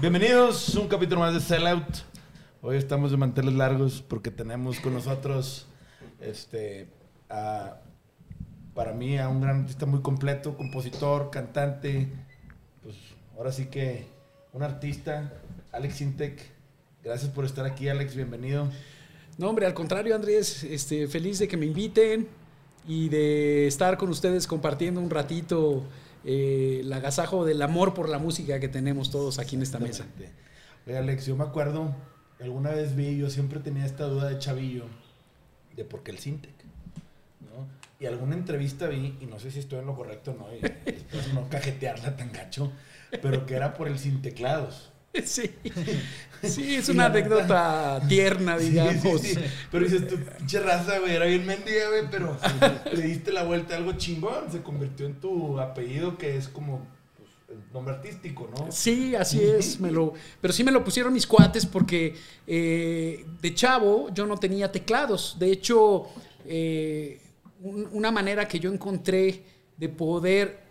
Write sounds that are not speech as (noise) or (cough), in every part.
Bienvenidos a un capítulo más de Sellout. Hoy estamos de manteles largos porque tenemos con nosotros, este, a- para mí, a un gran artista muy completo, compositor, cantante, pues ahora sí que un artista, Alex Intec. Gracias por estar aquí, Alex, bienvenido. No, hombre, al contrario, Andrés, este, feliz de que me inviten y de estar con ustedes compartiendo un ratito eh, el agasajo del amor por la música que tenemos todos aquí en esta mesa. Oye, Alex, yo me acuerdo, alguna vez vi, yo siempre tenía esta duda de chavillo, de por qué el Sintec, ¿no? Y alguna entrevista vi, y no sé si estoy en lo correcto o no, y (laughs) después no cajetearla tan gacho, pero que era por el sin teclados. (laughs) Sí, (laughs) sí, es una anécdota tierna, Sí, digamos. sí, sí. Pero dices, tu pinche raza, güey, era bien mendiga, güey, pero le diste la vuelta a algo chingón, se convirtió en tu apellido, que es como pues, el nombre artístico, ¿no? Sí, así (laughs) es. Me lo, pero sí me lo pusieron mis cuates porque eh, de chavo yo no tenía teclados. De hecho, eh, un- una manera que yo encontré de poder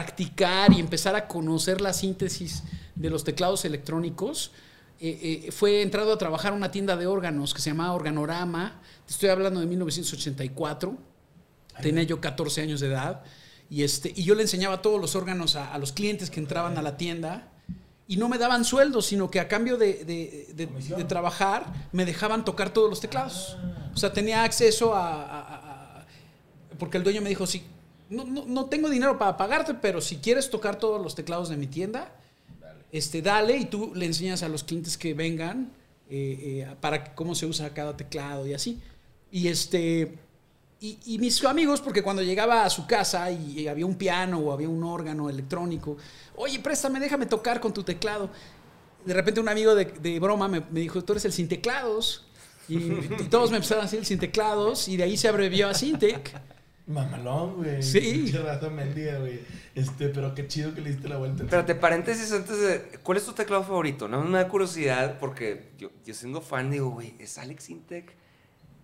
practicar y empezar a conocer la síntesis de los teclados electrónicos eh, eh, fue entrado a trabajar a una tienda de órganos que se llamaba Organorama. Te estoy hablando de 1984. Tenía yo 14 años de edad. Y, este, y yo le enseñaba todos los órganos a, a los clientes que entraban a la tienda. Y no me daban sueldo, sino que a cambio de, de- de- Comisión. de trabajar, me dejaban tocar todos los teclados. O sea, tenía acceso a... a- a- a- porque el dueño me dijo, sí, no, no, no tengo dinero para pagarte, pero si quieres tocar todos los teclados de mi tienda, este, dale y tú le enseñas a los clientes que vengan eh, eh, para cómo se usa cada teclado y así. Y este y, y mis amigos, porque cuando llegaba a su casa y, y había un piano o había un órgano electrónico, oye, préstame, déjame tocar con tu teclado. De repente un amigo de, de broma me, me dijo, tú eres el sin teclados. Y, y todos me empezaron a decir el sin teclados y de ahí se abrevió a Sintec. Mamalón, güey. Sí. Pinche raza mendiga, güey. Este, pero qué chido que le diste la vuelta. Espérate, paréntesis antes de. ¿Cuál es tu teclado favorito? No me da curiosidad porque yo, yo siendo fan digo, güey, ¿es Alex Intec?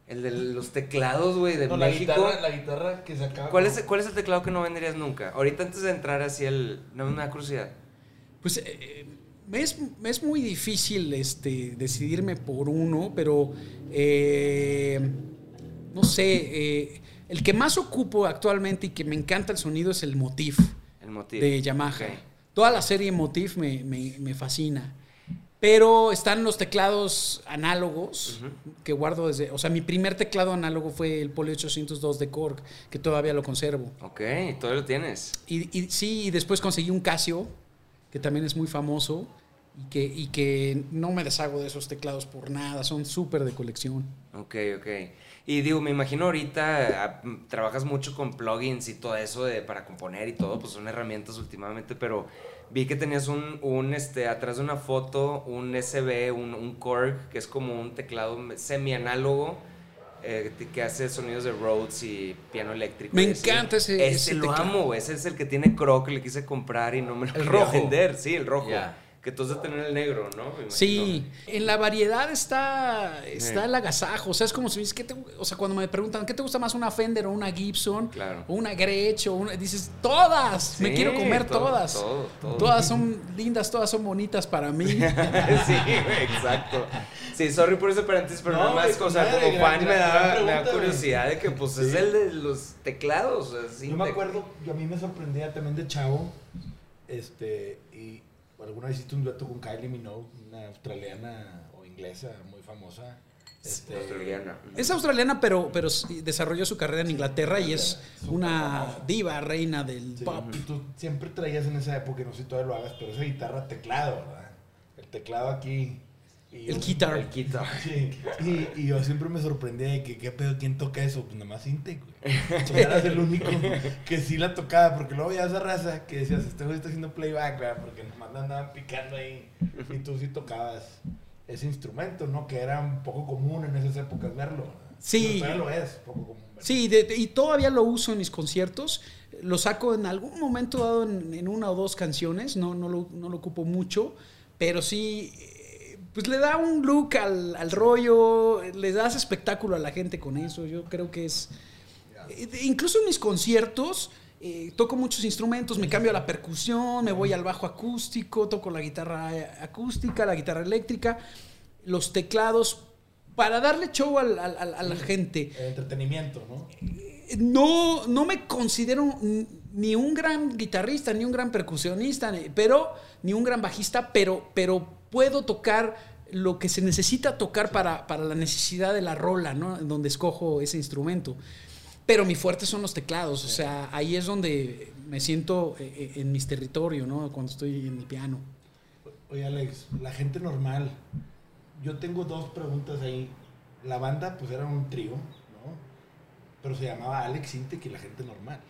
El de los teclados, güey, de No, la México. guitarra, la guitarra que sacaba. ¿Cuál, es, ¿Cuál es el teclado que no venderías nunca? Ahorita antes de entrar así el. No me da curiosidad. Pues eh, me es, me es muy difícil este, decidirme por uno, pero eh, no sé, eh, el que más ocupo actualmente y que me encanta el sonido es el Motif El de Yamaha. Toda la serie Motif me, me- me fascina. Pero están los teclados análogos que guardo desde... O sea, mi primer teclado análogo fue el Poly 802 de Korg, que todavía lo conservo. Ok, todavía lo tienes. Y, y sí, y después conseguí un Casio, que también es muy famoso, y que, y que no me deshago de esos teclados por nada, son súper de colección. Ok, ok. Y digo, me imagino ahorita ah, trabajas mucho con plugins y todo eso de, para componer y todo, pues son herramientas últimamente, pero vi que tenías un, un este, atrás de una foto, un SB, un, un Korg, que es como un teclado semi-análogo eh, que- que hace sonidos de Rhodes y piano eléctrico. Me encanta ese- Ese ese lo teclado. amo, ese es el que tiene Croc, le quise comprar y no me lo El rojo. vender. Sí, el rojo. Que tú has de tener el negro, ¿no? Me. Sí, en la variedad está, está Sí. el agasajo. O sea, es como si dices, ¿qué te- o sea, cuando me preguntan, ¿qué te gusta más, una Fender o una Gibson? Claro. O una Gretsch, o una, dices, todas, me quiero comer todo, todas. todo, todo. Todas son lindas, todas son bonitas para mí. (laughs) sí, güey, exacto. Sí, sorry por ese paréntesis, pero No, nada más, o sea, como gran- fan me gran- da, me da curiosidad de que, pues, es el de los teclados. así Yo me acuerdo, yo a mí me sorprendía también de chavo, este, y alguna vez hiciste un dueto con Kylie Minogue, una australiana o inglesa muy famosa. Este, Australiana. Es australiana, pero, pero desarrolló su carrera en Inglaterra y es una diva reina del Sí, pop. Y tú siempre traías en esa época, y no sé si todavía lo hagas, pero esa guitarra teclado, ¿verdad? El teclado aquí. Y El guitar. El quito. (laughs) Sí, y, y yo siempre me sorprendía de que, ¿qué pedo? ¿Quién toca eso? Pues nada más Intec, güey. Eras el único (laughs) que sí la tocaba, porque luego ya esa raza que decías, este güey está haciendo playback, ¿verdad? Porque nomás andaban picando ahí. Y tú sí tocabas ese instrumento, ¿no? Que era un poco común en esas épocas verlo. ¿verdad? Sí. Pero todavía lo es, poco común verlo. Sí, de- de- y todavía lo uso en mis conciertos. Lo saco en algún momento dado en, en una o dos canciones, no, no, lo, no lo ocupo mucho, pero sí, eh, pues le da un look al, al rollo, le das espectáculo a la gente con eso. Yo creo que es. eh, Incluso en mis conciertos. eh, toco muchos instrumentos, me cambio a la percusión, me voy al bajo acústico, toco la guitarra eh, acústica, la guitarra eléctrica, los teclados, para darle show al- al- al- a la gente El entretenimiento, ¿no? no, no me considero ni un gran guitarrista, ni un gran percusionista, ni- pero ni un gran bajista, pero, pero puedo tocar lo que se necesita tocar para, para la necesidad de la rola, ¿no? En donde escojo ese instrumento. Pero mi fuerte son los teclados, o sea, ahí es donde me siento eh, eh, en mis territorios, ¿no? Cuando estoy en el piano. Oye, Alex, la gente normal. Yo tengo dos preguntas ahí. La banda, pues era un trío, ¿no? Pero se llamaba Alex Intec y la gente normal.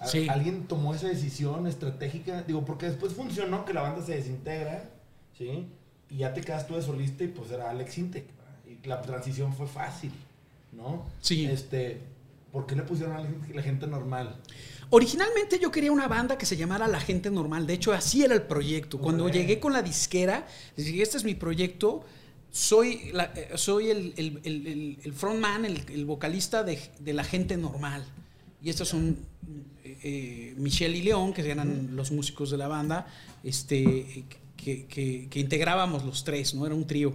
¿Al- Sí. ¿Alguien tomó esa decisión estratégica? Digo, porque después funcionó que la banda se desintegra, ¿sí? Y ya te quedas tú de solista y pues era Alex Intec. Y la transición fue fácil, ¿no? Sí. Este, ¿Por qué le pusieron a la gente normal? Originalmente yo quería una banda que se llamara La Gente Normal. De hecho, así era el proyecto. Cuando llegué con la disquera, les dije, este es mi proyecto. Soy, la- eh, soy el, el- el- frontman, el, el vocalista de, de La Gente Normal. Y estos son eh, eh, Michelle y León, que eran los músicos de la banda, este, que, que- que integrábamos los tres, ¿no? Era un trío.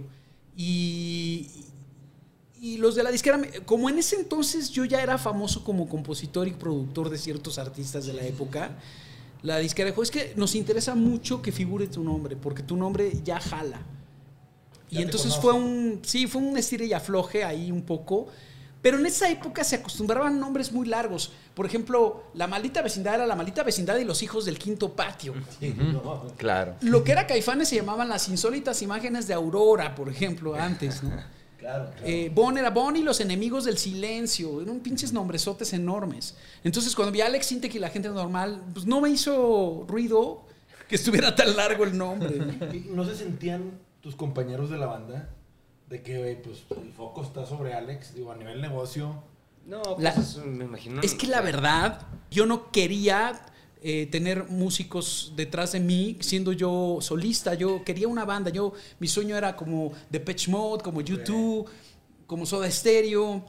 Y, y los de la disquera, como en ese entonces yo ya era famoso como compositor y productor de ciertos artistas de la época, la disquera dijo, es que nos interesa mucho que figure tu nombre, porque tu nombre ya jala. Y Ya entonces conoce. fue un, sí, fue un estire y afloje ahí un poco. Pero en esa época se acostumbraban nombres muy largos. Por ejemplo, la maldita vecindad era la maldita vecindad y los hijos del quinto patio. Sí, no. Claro. Lo que era Caifanes se llamaban las insólitas imágenes de Aurora, por ejemplo, antes, ¿no? (laughs) Claro, claro. Eh, Bon era Bon y los enemigos del silencio. Eran pinches nombresotes enormes. Entonces, cuando vi a Alex Sintek y la gente normal, pues no me hizo ruido que estuviera tan largo el nombre. ¿no? ¿Y ¿No se sentían tus compañeros de la banda de que güey, pues, el foco está sobre Alex? Digo, a nivel negocio. No, pues La- eso me imagino. Es que la verdad, yo no quería eh, tener músicos detrás de mí siendo yo solista. Yo quería una banda. Yo, mi sueño era como Depeche Mode, como YouTube, como Soda Stereo.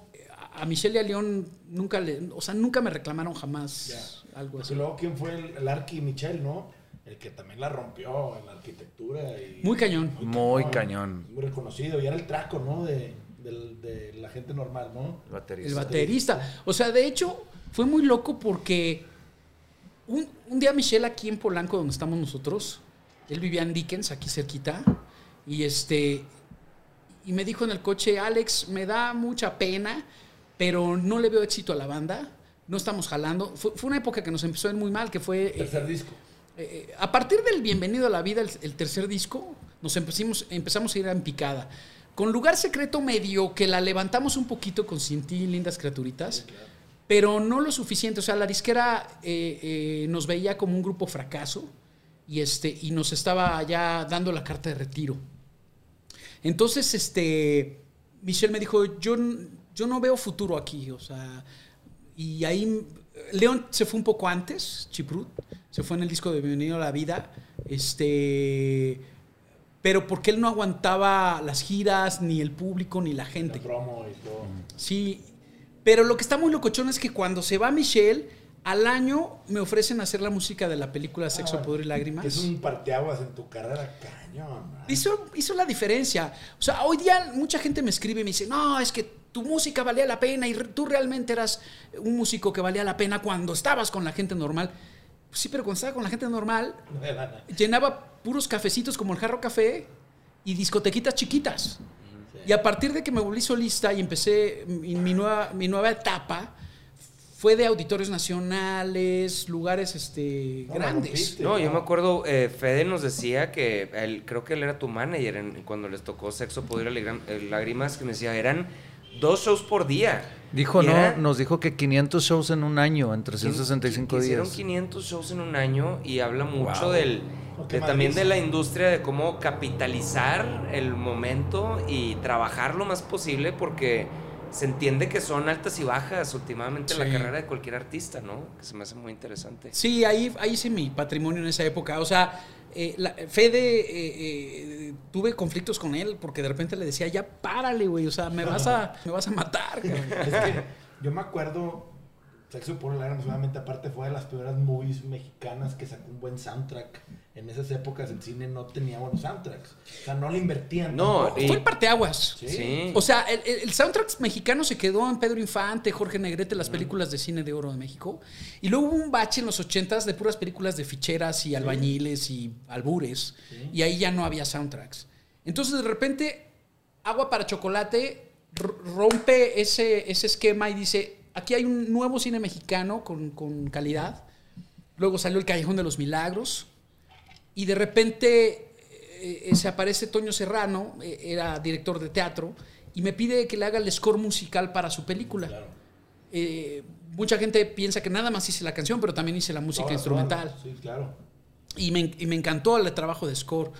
A Michelle y a León nunca le, o sea, nunca me reclamaron jamás algo así. luego, ¿quién fue el, el Arqui Michel, no? El que también la rompió en la arquitectura. Y, Muy cañón. Muy cañón. Muy reconocido. Y era el traco, ¿no? De, la gente normal, ¿no? El baterista. El baterista. O sea, de hecho, fue muy loco porque un, un día Michelle aquí en Polanco, donde estamos nosotros, él vivía en Dickens, aquí cerquita, y este, y me dijo en el coche, Alex, me da mucha pena, pero no le veo éxito a la banda, no estamos jalando. Fue, fue una época que nos empezó a ir muy mal, que fue... eh, Tercer disco. Eh, a partir del Bienvenido a la Vida, el, el tercer disco, nos empezamos, empezamos a ir en picada. Con Lugar Secreto medio que la levantamos un poquito con Sin ti, Lindas Criaturitas, pero no lo suficiente. O sea, la disquera eh, eh, nos veía como un grupo fracaso y, este, y nos estaba ya dando la carta de retiro. Entonces, este, Michelle me dijo, yo, yo no veo futuro aquí, o sea, y ahí León se fue un poco antes, Chiprut, se fue en el disco de Bienvenido a la Vida, este, pero porque él no aguantaba las giras, ni el público, ni la gente. La promo y todo. Sí, pero lo que está muy locochón es que cuando se va Michelle, al año me ofrecen hacer la música de la película Sexo, Ah, Poder y Lágrimas. Es un parteaguas en tu carrera cañón. hizo la diferencia. O sea, hoy día mucha gente me escribe y me dice, no, es que tu música valía la pena y tú realmente eras un músico que valía la pena cuando estabas con la gente normal. Pues sí, pero cuando estaba con la gente normal, llenaba puros cafecitos como el Jarro Café y discotequitas chiquitas. Y a partir de que me volví solista y empecé mi, mi nueva, mi nueva etapa, fue de auditorios nacionales, lugares este, No, grandes. rompiste. No, yo me acuerdo, eh, Fede nos decía que él, creo que él era tu manager en- cuando les tocó Sexo, Poder y eh, Lágrimas, que me decía, eran dos shows por día. Dijo, no, era- nos dijo que 500 shows en un año, en que- 365 que Hicieron días. 500 shows en un año y habla mucho Wow. del, de también de la industria, de cómo capitalizar el momento y trabajar lo más posible porque se entiende que son altas y bajas últimamente en la Sí. carrera de cualquier artista, ¿no? Que se me hace muy interesante. Sí, ahí, ahí hice mi patrimonio en esa época. O sea, eh, la- Fede, eh, eh, tuve conflictos con él porque de repente le decía, ya párale, güey, o sea, me vas a, me vas a matar, cabrón". Es que yo me acuerdo, Sexo por el Lágrimas, obviamente, aparte fue de las primeras movies mexicanas que sacó un buen soundtrack. En esas épocas el cine no tenía buenos soundtracks. O sea, no le invertían. No, y- Fue el parteaguas. Sí. Sí. O sea, el, el- soundtrack mexicano se quedó en Pedro Infante, Jorge Negrete, las películas de cine de oro de México. Y luego hubo un bache en los ochentas de puras películas de ficheras y albañiles y albures. Y ahí ya no había soundtracks. Entonces, de repente, Agua para Chocolate rompe ese, ese esquema y dice, aquí hay un nuevo cine mexicano con, con calidad. Luego salió El Callejón de los Milagros. Y de repente eh, eh, se aparece Toño Serrano, eh, era director de teatro, y me pide que le haga el score musical para su película. Claro. Eh, mucha gente piensa que nada más hice la canción, pero también hice la música instrumental. Sí, claro. Y me, y me encantó el trabajo de score.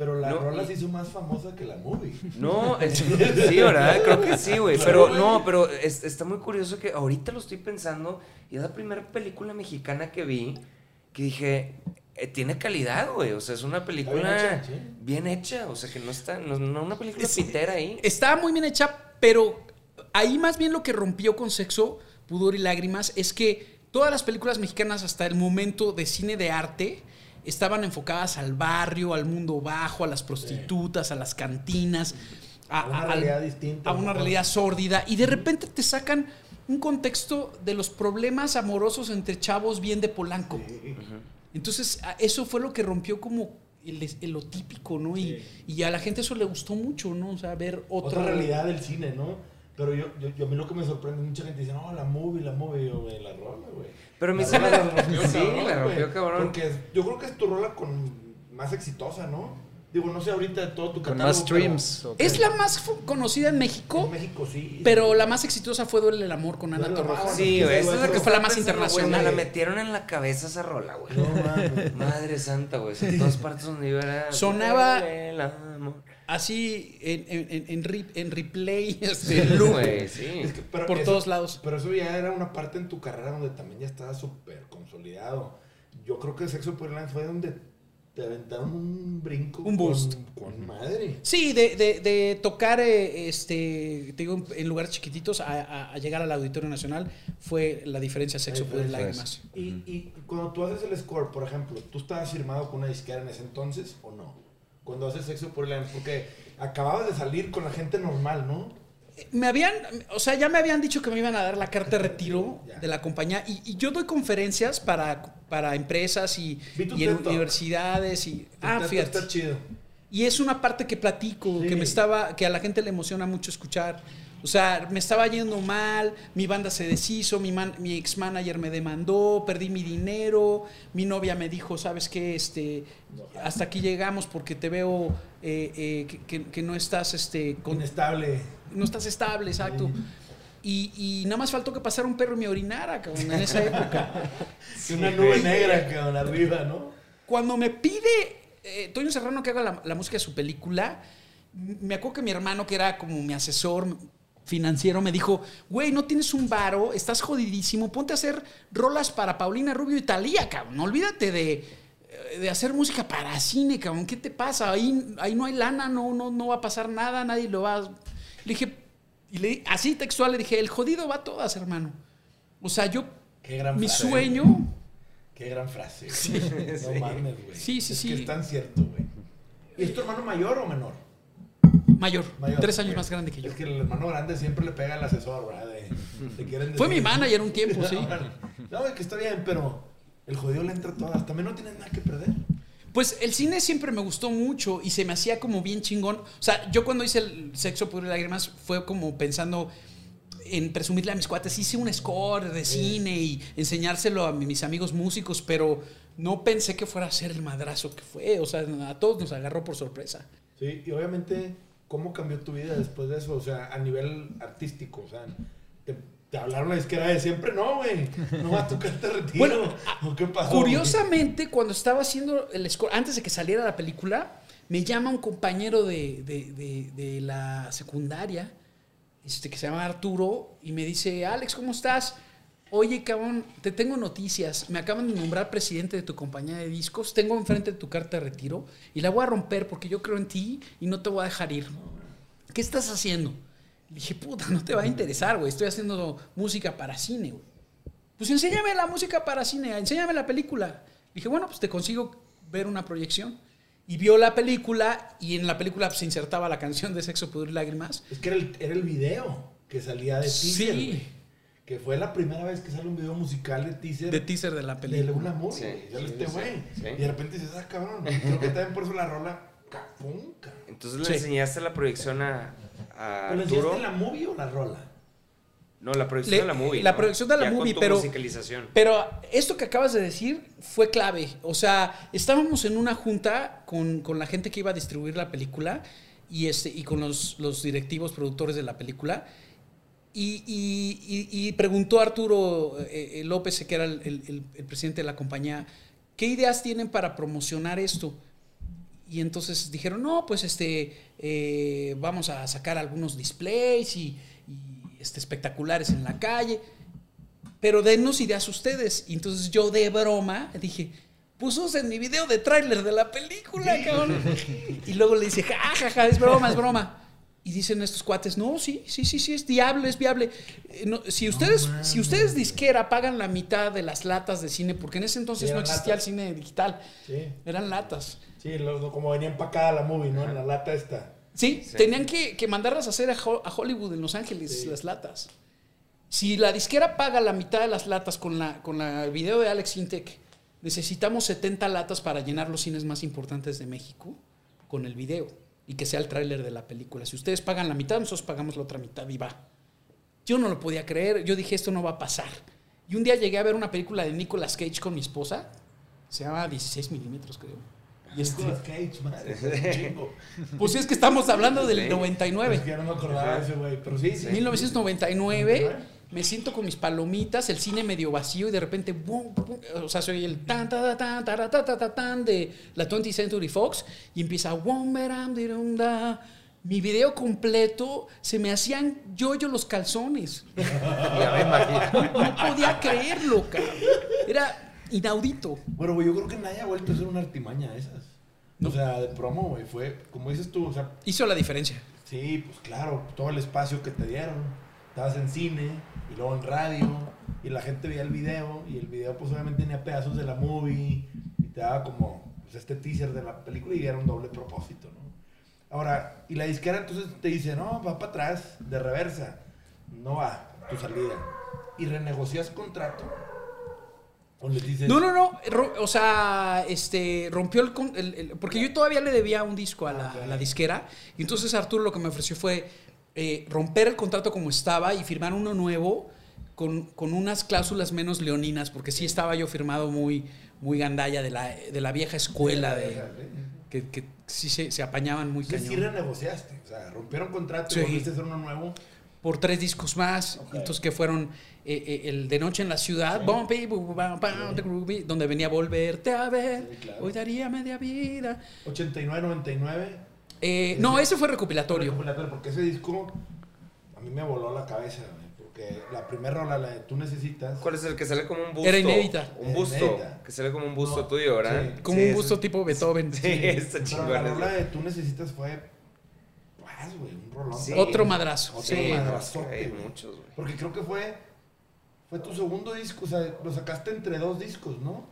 Pero la No, rola y- se hizo más famosa que la movie. No, (laughs) es- sí, ¿verdad? Creo que sí, güey. Claro, Pero güey. no, pero es- está muy curioso que ahorita lo estoy pensando y es la primera película mexicana que vi que dije, eh, tiene calidad, güey. O sea, es una película bien hecha, sí. bien hecha. O sea, que no está, no, no una película pitera ahí. Estaba muy bien hecha, pero ahí más bien lo que rompió con Sexo, Pudor y Lágrimas es que todas las películas mexicanas hasta el momento de cine de arte estaban enfocadas al barrio, al mundo bajo, a las prostitutas, a las cantinas, a, A una a- al- realidad distinta, a una ¿no? realidad sórdida, y de repente te sacan un contexto de los problemas amorosos entre chavos bien de Polanco. Entonces, a- eso fue lo que rompió como el, el lo típico, ¿no? Y, y a la gente eso le gustó mucho, ¿no? O sea, ver otra, Otra realidad del cine, ¿no? Pero yo, yo, yo a mí lo que me sorprende, mucha gente dice, no, la movie, la movie, yo, güey, la rola, güey. Pero a mí sí me- rompió sí, cabrón, la rompió cabrón. Porque yo creo que es tu rola con más exitosa, ¿no? Digo, no sé ahorita de todo tu Con catálogo. más streams. Es la más conocida en México, En México sí. pero la más exitosa fue Duele el amor con Ana. Torroja. Sí, güey. Esa es la que fue la más internacional. Me la metieron en la cabeza esa rola, güey. No mames. Madre santa, güey. En todas partes donde yo era. Sonaba- El amor. Así en, en, en, en re- en replay, (laughs) este, loop, sí. Es que- pero por eso- todos lados. Pero eso ya era una parte en tu carrera donde también ya estaba súper consolidado. Yo creo que Sexo por el fue donde te aventaron un brinco. Un boost. Con, con madre. Sí, de, de, de tocar, eh, este, te digo, en lugares chiquititos a, a- a llegar al Auditorio Nacional fue la diferencia sexo, poder, diferencia. lágrimas. Y, y cuando tú haces el score, por ejemplo, ¿tú estabas firmado con una disquera en ese entonces o no? Cuando haces Sexo por el porque acababas de salir con la gente normal, ¿no? Me habían, o sea, ya me habían dicho que me iban a dar la carta de (laughs) retiro de la compañía y, y yo doy conferencias para, para empresas y, y en universidades y ah, fíjate. Está chido. Y es una parte que platico, Sí. que me estaba, que a la gente le emociona mucho escuchar. O sea, me estaba yendo mal, mi banda se deshizo, mi, man- mi ex manager me demandó, perdí mi dinero, mi novia me dijo, sabes qué, este, hasta aquí llegamos porque te veo eh, eh, que, no estás, este, con- Inestable. no estás estable, exacto. Y, y nada más faltó que pasara un perro y me orinara, cabrón, en esa época. (laughs) Y una nube negra, cabrón, arriba, ¿no? Cuando me pide eh, Toño Serrano que haga la, la música de su película, me acuerdo que mi hermano, que era como mi asesor financiero, me dijo, güey, no tienes un varo, estás jodidísimo, ponte a hacer rolas para Paulina Rubio y Talía, cabrón. Olvídate de, eh, de hacer música para cine, cabrón. ¿Qué te pasa? Ahí, ahí no hay lana, no, no, no va a pasar nada, nadie lo va a... Le dije, y le, así textual, le dije, el jodido va a todas, hermano. O sea, yo, Qué gran mi frase. sueño... Qué gran frase. No mames, güey. Sí, sí, es sí. que es tan cierto, güey. ¿Y es tu hermano mayor o menor? Mayor, Mayor. tres años más grande que yo. Es que el hermano grande siempre le pega al asesor, ¿verdad? De, de quieren Fue mi manager un tiempo, sí. (laughs) No, que está bien, pero el jodido le entra todas. También no tienes nada que perder. Pues el cine siempre me gustó mucho y se me hacía como bien chingón. O sea, yo cuando hice el Sexo, Pudor y Lágrimas fue como pensando en presumirle a mis cuates. Hice un score de cine y enseñárselo a mi- mis amigos músicos, pero no pensé que fuera a ser el madrazo que fue. O sea, a todos nos agarró por sorpresa. Sí, y obviamente, ¿cómo cambió tu vida después de eso? O sea, a nivel artístico, o sea, ¿te, te hablaron la disquera de siempre? No, güey, no va a tocarte retiro. Bueno, (laughs) ¿O qué pasó? Curiosamente, cuando estaba haciendo el score, antes de que saliera la película, me llama un compañero de, de- de- de la secundaria, este, que se llama Arturo, y me dice, Alex, ¿cómo estás? Oye, cabrón, te tengo noticias. Me acaban de nombrar presidente de tu compañía de discos. Tengo enfrente de tu carta de retiro y la voy a romper porque yo creo en ti y no te voy a dejar ir. ¿Qué estás haciendo? Le dije, puta, no te va a interesar, güey. Estoy haciendo música para cine, güey. Pues enséñame la música para cine, enséñame la película. Le dije, bueno, pues te consigo ver una proyección. Y vio la película y en la película pues, se insertaba la canción de Sexo, Pudor y Lágrimas. Es que era el, era el video que salía de teaser, Sí. Que fue la primera vez que sale un video musical de teaser. De teaser de la de película. una movie. Sí. Sale sí, este güey. sí. Y de repente dices, ah, cabrón. Creo que también por eso la rola. Capum, cabrón. Entonces le Sí. enseñaste la proyección a, a ¿Pero le Arturo. enseñaste la movie o la rola? No, la proyección Le- de la movie. la ¿no? proyección de la Ya con movie, tu pero- musicalización. Pero esto que acabas de decir fue clave. O sea, estábamos en una junta con, con la gente que iba a distribuir la película y, este, y con los, los directivos productores de la película. Y, y- y- y preguntó a Arturo eh, eh, López, que era el, el- el- el presidente de la compañía, ¿qué ideas tienen para promocionar esto? Y entonces dijeron, no, pues este, eh, vamos a sacar algunos displays y, y, este, espectaculares en la calle, pero denos ideas ustedes. Y entonces yo de broma dije, pues usen mi video de tráiler de la película, cabrón. Y luego le dice, ja, ja, ja, es broma, es broma. Y dicen estos cuates, no, sí, sí, sí, sí, es viable, es viable. Eh, no, si, ustedes, si ustedes disquera pagan la mitad de las latas de cine, porque en ese entonces Sí, no existía latas. el cine digital, Sí. eran latas. Sí, lo- como venía empacada la movie, ¿no? En la lata esta. Sí, Sí. tenían que, que mandarlas a hacer a, Ho- a Hollywood en Los Ángeles, Sí. las latas. Si la disquera paga la mitad de las latas con la, con la el video de Alex Intec, necesitamos 70 latas para llenar los cines más importantes de México con el video y que sea el tráiler de la película. Si ustedes pagan la mitad, nosotros pagamos la otra mitad y va. Yo no lo podía creer, yo dije, esto no va a pasar. Y un día llegué a ver una película de Nicolas Cage con mi esposa, se llama 16 milímetros, creo. Y este- Nicolas Cage, madre. es un chingo. (laughs) pues sí, es que estamos hablando del Sí. 99. Es que ya no me acordaba de ese güey. Pero sí, sí. 1999, me siento con mis palomitas, el cine medio vacío y de repente, boom, boom, o sea, soy el tan, tan, tan, tan, tan, tan, tan, tan de la 20th Century Fox y empieza, mi video completo se me hacían yo-yo los calzones. (laughs) Ya me imagino. No podía creerlo, cabrón. Era inaudito. Bueno, güey, yo creo que nadie ha vuelto a hacer una artimaña de esas. O sea, de promo, güey. Fue, como dices tú, o sea, Hizo la diferencia. sí, pues claro, todo el espacio que te dieron. Estabas en cine y luego en radio y la gente veía el video y el video pues obviamente tenía pedazos de la movie y te daba como pues, este teaser de la película y era un doble propósito, ¿no? Ahora, y la disquera entonces te dice, no, va para atrás, de reversa, no va tu salida. Y renegocias contrato. O le dices, No, no, no. O sea, este rompió el, el- el- Porque yo todavía le debía un disco a la, Ok. a la disquera. Y entonces Arturo lo que me ofreció fue eh, romper el contrato como estaba y firmar uno nuevo con, con unas cláusulas menos leoninas. Porque sí estaba yo firmado muy, muy gandalla de la, de la vieja escuela. De, que, que sí se, se apañaban muy Entonces sí cañón. renegociaste. O sea, rompieron contrato Sí. y volviste a hacer uno nuevo. por tres discos más, Ok. entonces que fueron eh, eh, el de Noche en la Ciudad, Sí. Bumpy, donde venía a volverte a ver, Sí, claro. hoy daría media vida. 89, 99. Eh, no, ese fue recopilatorio. Recopilatorio, Porque ese disco a mí me voló la cabeza, Porque la primera rola, la de Tú Necesitas. ¿Cuál es el que sale como un busto? Era inédita. Un busto. inédita. Que sale como un busto No, tuyo, ¿verdad? sí. Como Sí, un busto tipo Beethoven. (laughs) Sí, está Pero chingón. la rola de Tú Necesitas fue. Pues, güey, un rolón. Sí. Otro madrazo. Otro sí. madrazo. Hay muchos, güey. Porque creo que fue. Fue tu segundo disco. O sea, lo sacaste entre dos discos, ¿no?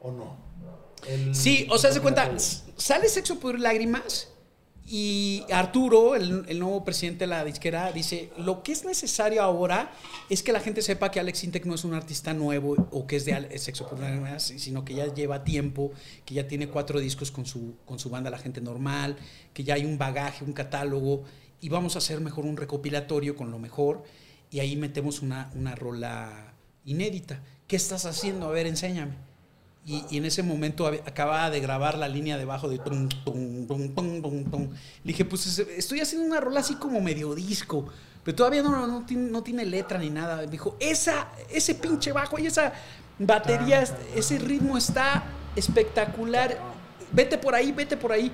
¿O no? El- Sí, o sea, se cuenta, sale Sexo por Lágrimas y Arturo, el, nuevo presidente de la disquera, dice, lo que es necesario ahora es que la gente sepa que Alex Intec no es un artista nuevo o que es de Sexo sino que ya lleva tiempo, que ya tiene cuatro discos con su, con su banda La Gente Normal, que ya hay un bagaje, un catálogo, y vamos a hacer mejor un recopilatorio con lo mejor, y ahí metemos una, una rola inédita. ¿Qué estás haciendo? A ver, enséñame. Y, y en ese momento acababa de grabar la línea debajo de tum, tum, tum, tum, tum, tum. Le dije, pues es- estoy haciendo una rola así como medio disco, pero todavía no, no, no tiene, no tiene letra ni nada. Me dijo, esa, ese pinche bajo y esa batería, es- ese ritmo está espectacular. Vete por ahí, vete por ahí.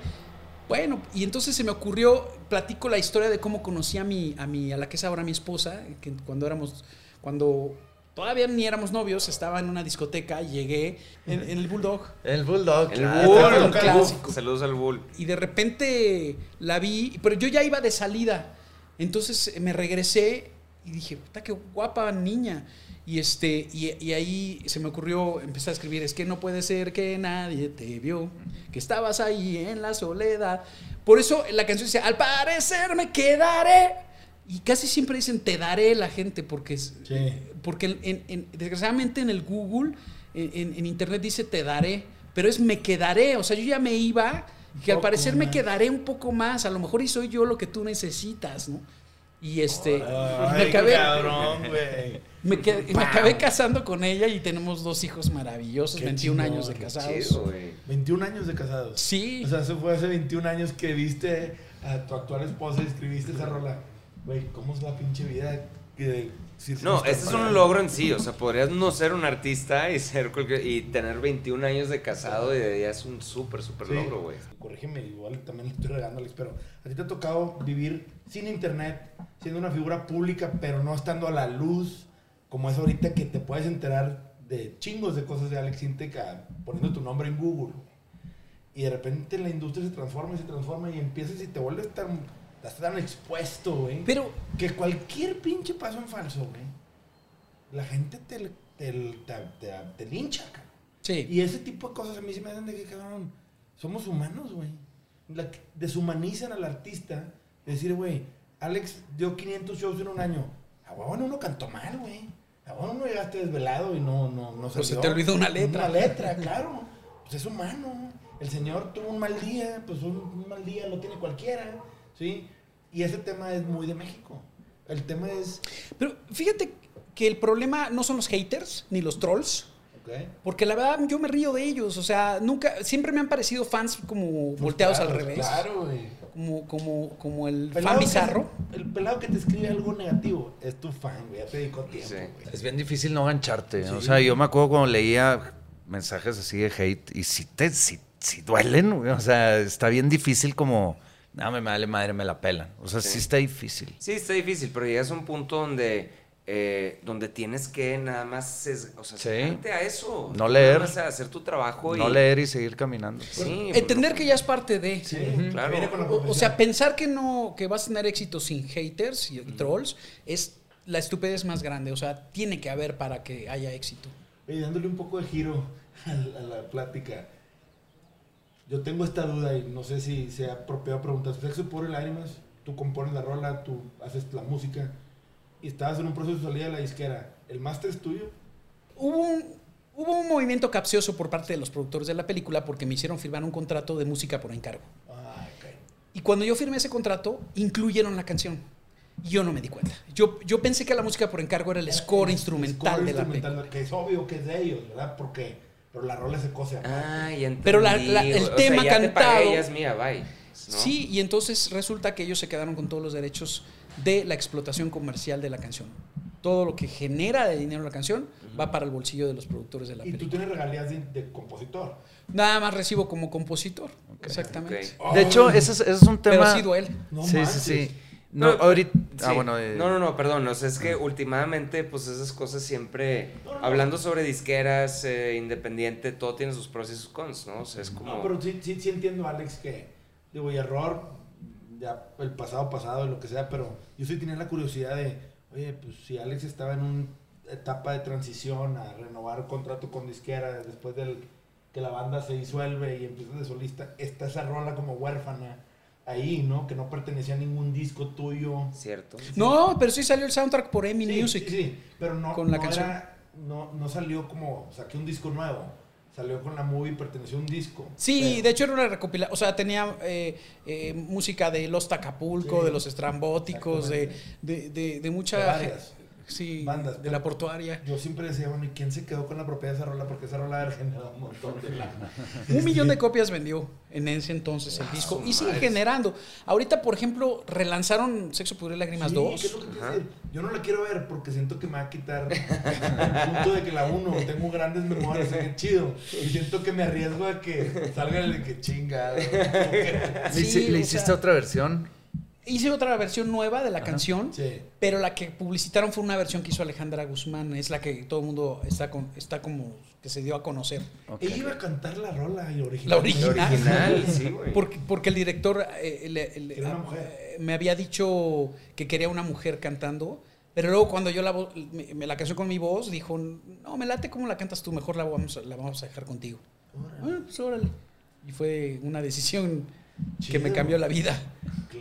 Bueno, y entonces se me ocurrió, platico la historia de cómo conocí a mi, a mi, a la que es ahora mi esposa, que cuando éramos, cuando todavía ni éramos novios, estaba en una discoteca y llegué en, en el Bulldog. El Bulldog, El claro. Bull, el el clásico. Saludos al Bull. Y de repente la vi, pero yo ya iba de salida. Entonces me regresé y dije, puta, qué guapa niña. Y, este, y, y ahí se me ocurrió empezar a escribir, es que no puede ser que nadie te vio, que estabas ahí en la soledad. Por eso la canción dice, al parecer me quedaré. Y casi siempre dicen, te daré la gente, porque, es- Sí. porque en- en- desgraciadamente en el Google, en, en- en Internet dice, te daré, pero es me quedaré. O sea, yo ya me iba, que al parecer me quedaré un poco más. A lo mejor y soy yo lo que tú necesitas, ¿no? Y este, me Ay, acabé, cabrón, güey. me, quedé- me acabé casando con ella y tenemos dos hijos maravillosos, Qué 21 chingón, años de casados. Chido, güey. 21 años de casados. Sí. O sea, eso fue hace 21 años que viste a tu actual esposa y escribiste esa rola. Güey, ¿cómo es la pinche vida? Que, si- No, este es un logro en sí. O sea, podrías no ser un artista y ser cualquier- y tener 21 años de casado y de ya es un súper, súper Sí. logro, güey. Corrígeme, igual también le estoy regando, Alex, pero a ti te ha tocado vivir sin internet, siendo una figura pública, pero no estando a la luz, como es ahorita que te puedes enterar de chingos de cosas de Alex Intec a- poniendo tu nombre en Google. Y de repente la industria se transforma y se transforma y empiezas y te vuelves tan, estás tan expuesto, güey. Pero Que cualquier pinche paso en falso, güey, la gente te, te, te, te- te lincha, cabrón. sí. Y ese tipo de cosas a mí se me hacen de que, cabrón, somos humanos, güey. Deshumanizan al artista. de Decir, güey, Alex dio 500 shows en un año. A huevo no cantó mal, güey. A huevo no llegaste desvelado y no, no, no Pues se te olvidó una letra. Una letra, (laughs) claro. Pues es humano. El señor tuvo un mal día, pues un, un mal día lo tiene cualquiera, ¿sí? Y ese tema es muy de México. El tema es... Pero fíjate que el problema no son los haters ni los trolls. ¿ok? Porque la verdad yo me río de ellos, o sea, nunca, siempre me han parecido fans como volteados al Claro, revés, Claro, güey. como, como, como el Pelado fan que- bizarro. el pelado que te escribe algo negativo es tu fan, güey. Ya te dedicó tiempo, Sí. güey. Es bien difícil no gancharte. O sea, yo me acuerdo cuando leía mensajes así de hate y si te si, si duelen, güey. O sea, está bien difícil como, no, me vale madre, me la pelan. O sea, sí, Sí. está difícil. Sí, está difícil, pero llegas a un punto donde, eh, donde tienes que nada más, ses- o sea, Sí. a eso. No leer. Nada más a hacer tu trabajo y... No leer y seguir caminando. Sí, Entender pues, que ya es parte de. Sí, claro. Viene con la O, o sea, pensar que no, que vas a tener éxito sin haters y trolls es la estupidez más grande. O sea, tiene que haber para que haya éxito. Oye, dándole un poco de giro a la, a la plática. Yo tengo esta duda y no sé si sea apropiado preguntar. Sexo puro y lágrimas, tú compones la rola, tú haces la música y estabas en un proceso de salida de la disquera. ¿El máster es tuyo? Hubo un, hubo un movimiento capcioso por parte de los productores de la película porque me hicieron firmar un contrato de música por encargo. Ah, ok. Y cuando yo firmé ese contrato, incluyeron la canción. Y yo no me di cuenta. Yo, yo pensé que la música por encargo era el score El instrumental score de la instrumental, película. Que es obvio que es de ellos, ¿verdad? Porque, pero la rola se cose aparte. Ah, entendí. Pero la- la- el O sea, tema ya te pagué, cantado- ya es mía, bye. ¿no? Sí, y entonces resulta que ellos se quedaron con todos los derechos de la explotación comercial de la canción. Todo lo que genera de dinero la canción va para el bolsillo de los productores de la y tú película. tienes regalías de, de compositor. Nada más recibo como compositor. Exactamente. De hecho, ese es, ese es un tema. Pero sí duele. No sí, manches. sí, sí. No, ahorita. Ah, bueno. eh, No, no, no, perdón. O sea, es que últimamente, pues esas cosas siempre. Hablando sobre disqueras, eh, independiente, todo tiene sus pros y sus cons, ¿no? O sea, es como. No, pero sí, sí, sí entiendo, Alex, que, digo, y error, ya el pasado pasado, lo que sea, pero yo sí tenía la curiosidad de, oye, pues si Alex estaba en una etapa de transición a renovar contrato con disquera después del que la banda se disuelve y empieza de solista, está esa rola como huérfana ahí, ¿no? Que no pertenecía a ningún disco tuyo. Cierto. No, pero sí salió el soundtrack por EMI Sí, Music. sí, sí, pero no, con la no canción. era- no, no salió como, saqué un disco nuevo, salió con la movie, perteneció a un disco. Sí, Pero- de hecho era una recopilación, o sea, tenía eh, eh, música de Los Tacapulco, Sí. de Los Estrambóticos, de, de, de, de mucha... De varias sí, bandas, de la portuaria. Yo siempre decía, bueno, ¿y quién se quedó con la propiedad de esa rola? Porque esa rola ha generado un montón de lana. (laughs) Un millón de copias vendió en ese entonces el disco y sigue generando. Ahorita, por ejemplo, relanzaron Sexo, Pudor y Lágrimas Sí, 2. ¿qué es lo que? Yo no la quiero ver porque siento que me va a quitar (laughs) el punto de que la uno, tengo grandes memorias, qué chido. Y siento que me arriesgo a que salga el de que chinga. (laughs) ¿Le, Sí, hiciste sea- otra versión? Hice otra versión nueva de la canción, Sí. pero la que publicitaron fue una versión que hizo Alejandra Guzmán, es la que todo el mundo está, con, está como que se dio a conocer. Ella iba a cantar la rola y original. La original. (laughs) Sí, güey. Porque, porque el director eh, le- le- Era una ah, mujer. me había dicho que quería una mujer cantando, pero luego cuando yo la, me, me la casé con mi voz, dijo, no, me late como la cantas tú, mejor la vamos, a- la vamos a dejar contigo. Órale. Ah, pues órale. Y fue una decisión que me cambió la vida.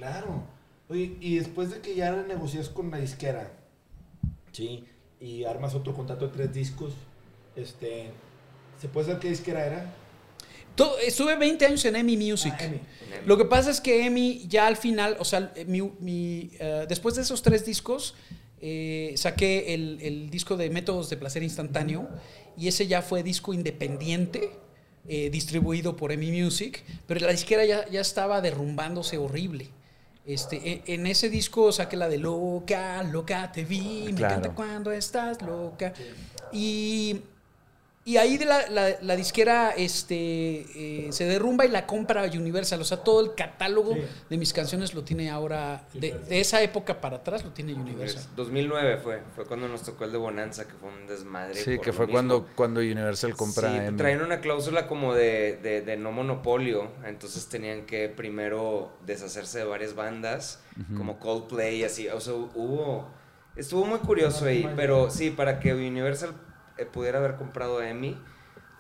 Claro. Oye, y después de que ya negocias con la disquera, sí, y armas otro contrato de tres discos, este, ¿se puede saber qué disquera era? Todo- estuve 20 años en EMI Music. Ah. Lo que pasa es que EMI ya al final, o sea, mi, mi, eh, después de esos tres discos, eh, saqué el, el disco de Métodos de Placer Instantáneo y ese ya fue disco independiente, eh, distribuido por EMI Music, pero la disquera ya, ya estaba derrumbándose horrible. Este, e- en ese disco saqué la de Loca, Loca te vi, me Claro. encanta cuando estás loca. Y y ahí de la, la- la disquera este, eh, se derrumba y la compra Universal. O sea, todo el catálogo Sí. de mis canciones lo tiene ahora, Sí, de, esa época para atrás lo tiene Universal. 2009 fue, fue cuando nos tocó el de Bonanza, que fue un desmadre. Sí, que fue mismo. cuando, cuando Universal compra Sí, traían una cláusula como de, de- de no monopolio, entonces tenían que primero deshacerse de varias bandas, como Coldplay y así, o sea, hubo... Estuvo muy curioso ahí, pero sí, para que Universal pudiera haber comprado a Emmy,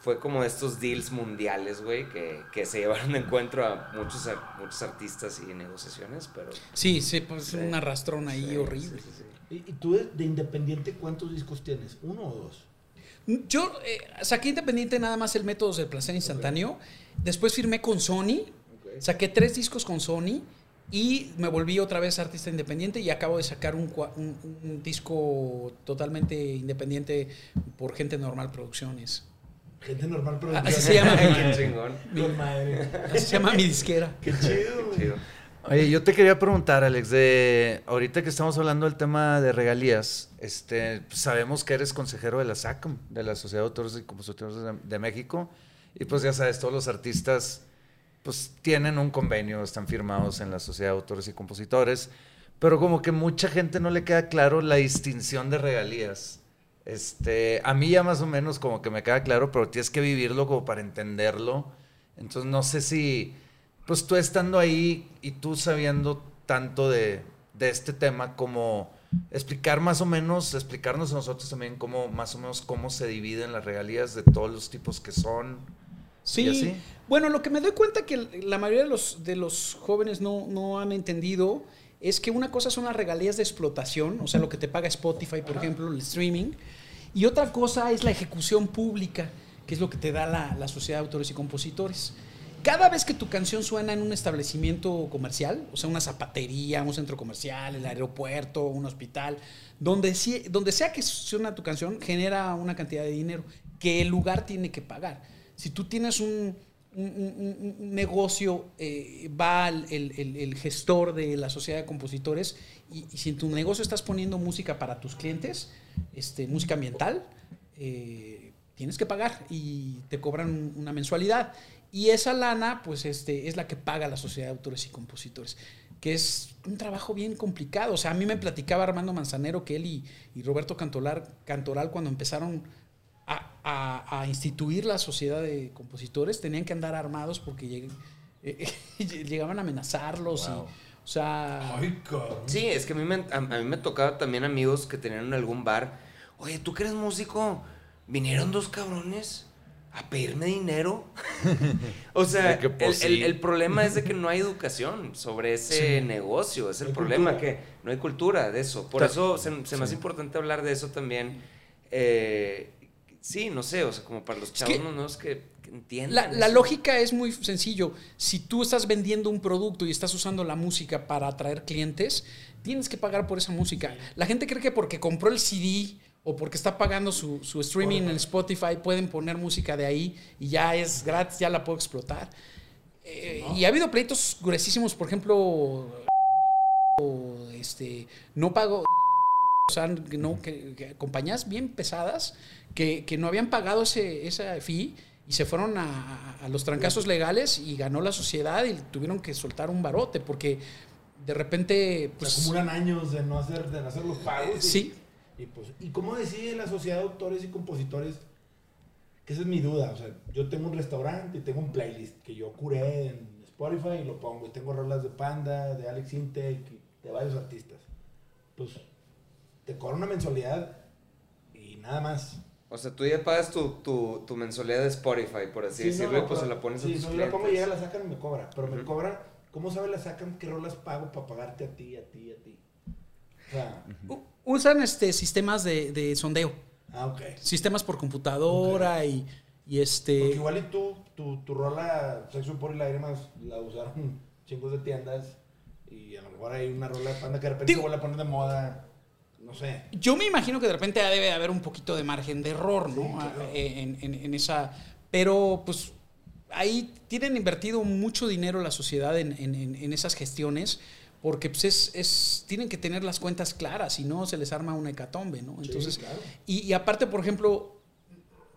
fue como estos deals mundiales, güey, que, que se (laughs) llevaron de encuentro a muchos, muchos artistas y negociaciones, pero... Sí, sí, pues Sí. un arrastrón ahí Sí, horrible. sí, sí, sí. ¿Y, tú de, de independiente cuántos discos tienes? ¿Uno o dos? Yo eh, saqué independiente nada más el Métodos del Placer Instantáneo. Después firmé con Sony. Saqué tres discos con Sony. Y me volví otra vez artista independiente y acabo de sacar un, cua- un- un disco totalmente independiente por Gente Normal Producciones. Gente normal. Ah, Así se llama Qué mi, chingón. Madre. así se llama mi disquera. Qué chido, güey. Chido. Oye, yo te quería preguntar, Alex, de ahorita que estamos hablando del tema de regalías, este, sabemos que eres consejero de la SACM, de la Sociedad de Autores y Compositores de, de México, y pues ya sabes, todos los artistas pues tienen un convenio, están firmados en la Sociedad de Autores y Compositores, pero como que mucha gente no le queda claro la distinción de regalías. Este, a mí ya más o menos como que me queda claro, pero tienes que vivirlo como para entenderlo. Entonces no sé si, pues tú estando ahí y tú sabiendo tanto de, de este tema, como explicar más o menos, explicarnos a nosotros también cómo, más o menos cómo se dividen las regalías de todos los tipos que son. Sí. ¿Y así? Bueno, lo que me doy cuenta que la mayoría de los, de los jóvenes no, no han entendido es que una cosa son las regalías de explotación, o sea, lo que te paga Spotify, por ejemplo, el streaming, y otra cosa es la ejecución pública, que es lo que te da la, la Sociedad de Autores y Compositores. Cada vez que tu canción suena en un establecimiento comercial, o sea, una zapatería, un centro comercial, el aeropuerto, un hospital, donde, donde sea que suena tu canción, genera una cantidad de dinero que el lugar tiene que pagar. Si tú tienes un, un- negocio, eh, va el, el- el- gestor de la sociedad de compositores y, y si en tu negocio estás poniendo música para tus clientes, este, música ambiental, eh, tienes que pagar y te cobran una mensualidad. Y esa lana, pues, este, es la que paga la sociedad de autores y compositores, que es un trabajo bien complicado. O sea, a mí me platicaba Armando Manzanero que él y, y Roberto Cantolar, Cantoral, cuando empezaron a, a- a instituir la sociedad de compositores, tenían que andar armados porque lleg- eh, (laughs) llegaban a amenazarlos. Y, o sea, Ay. Sí, es que a mí, me, a, a mí me tocaba también amigos que tenían en algún bar. Oye, ¿tú que eres músico? Vinieron dos cabrones a pedirme dinero. (laughs) o sea, que, el, pues, el- sí. el problema es de que (laughs) no hay educación sobre ese Sí. negocio. Es el No problema, cultura. que no hay cultura de eso. Por Ta- eso se, se me hace sí. importante hablar de eso también. Eh, sí, no sé, o sea, como para los chavos que- no, es que, que entiendan. La, lógica es muy sencillo. Si tú estás vendiendo un producto y estás usando la música para atraer clientes, tienes que pagar por esa música. La gente cree que porque compró el CD o porque está pagando su, su streaming en Spotify pueden poner música de ahí y ya es gratis, ya la puedo explotar. Eh, Y ha habido pleitos gruesísimos, por ejemplo, este, no pago, o sea, no, que, que compañías bien pesadas que, que no habían pagado ese, esa fee y se fueron a, a- los trancazos legales y ganó la sociedad y tuvieron que soltar un barote porque de repente, Se pues... acumulan años de no hacer, de no hacer los pagos. y- Sí, Y, pues, ¿y cómo decide la sociedad de autores y compositores? Que esa es mi duda. O sea, yo tengo un restaurante y tengo un playlist que yo curé en Spotify y lo pongo. Y tengo rolas de Panda, de Alex Intec, de varios artistas. Pues te cobro una mensualidad y nada más. O sea, tú ya pagas tu, tu, tu mensualidad de Spotify, por así Sí, decirlo, no, y pues pero- se la pones sí, a tus no, yo la pongo y clientes. ella la sacan y me cobra. Pero me cobran, ¿cómo sabe la sacan qué rolas pago para pagarte a ti, a ti, a ti? O sea, usan este, sistemas de, de sondeo, ah, ok. sistemas por computadora y, y este... Porque igual y tú, tu, tu rola Sexo por y lágrimas la usaron chingos de tiendas y a lo mejor hay una rola de panda que de repente Digo- se vuelve a poner de moda, no sé. Yo me imagino que de repente debe de haber un poquito de margen de error, ¿no? Sí, claro. Ah, En, en- en esa. Pero pues ahí tienen invertido mucho dinero la sociedad en, esas gestiones. Porque pues es, es- tienen que tener las cuentas claras, si no se les arma una hecatombe, ¿no? Entonces, claro. y, y aparte, por ejemplo,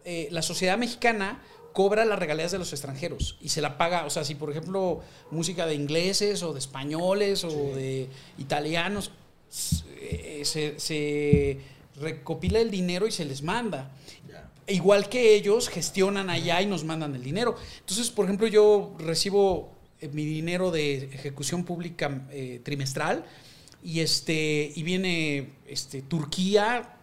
eh, la sociedad mexicana cobra las regalías de los extranjeros y se la paga, o sea, si por ejemplo música de ingleses o de españoles o de italianos, eh, se, se recopila el dinero y se les manda. Igual que ellos gestionan allá y nos mandan el dinero. Entonces, por ejemplo, yo recibo eh, mi dinero de ejecución pública eh, trimestral y este y viene este Turquía,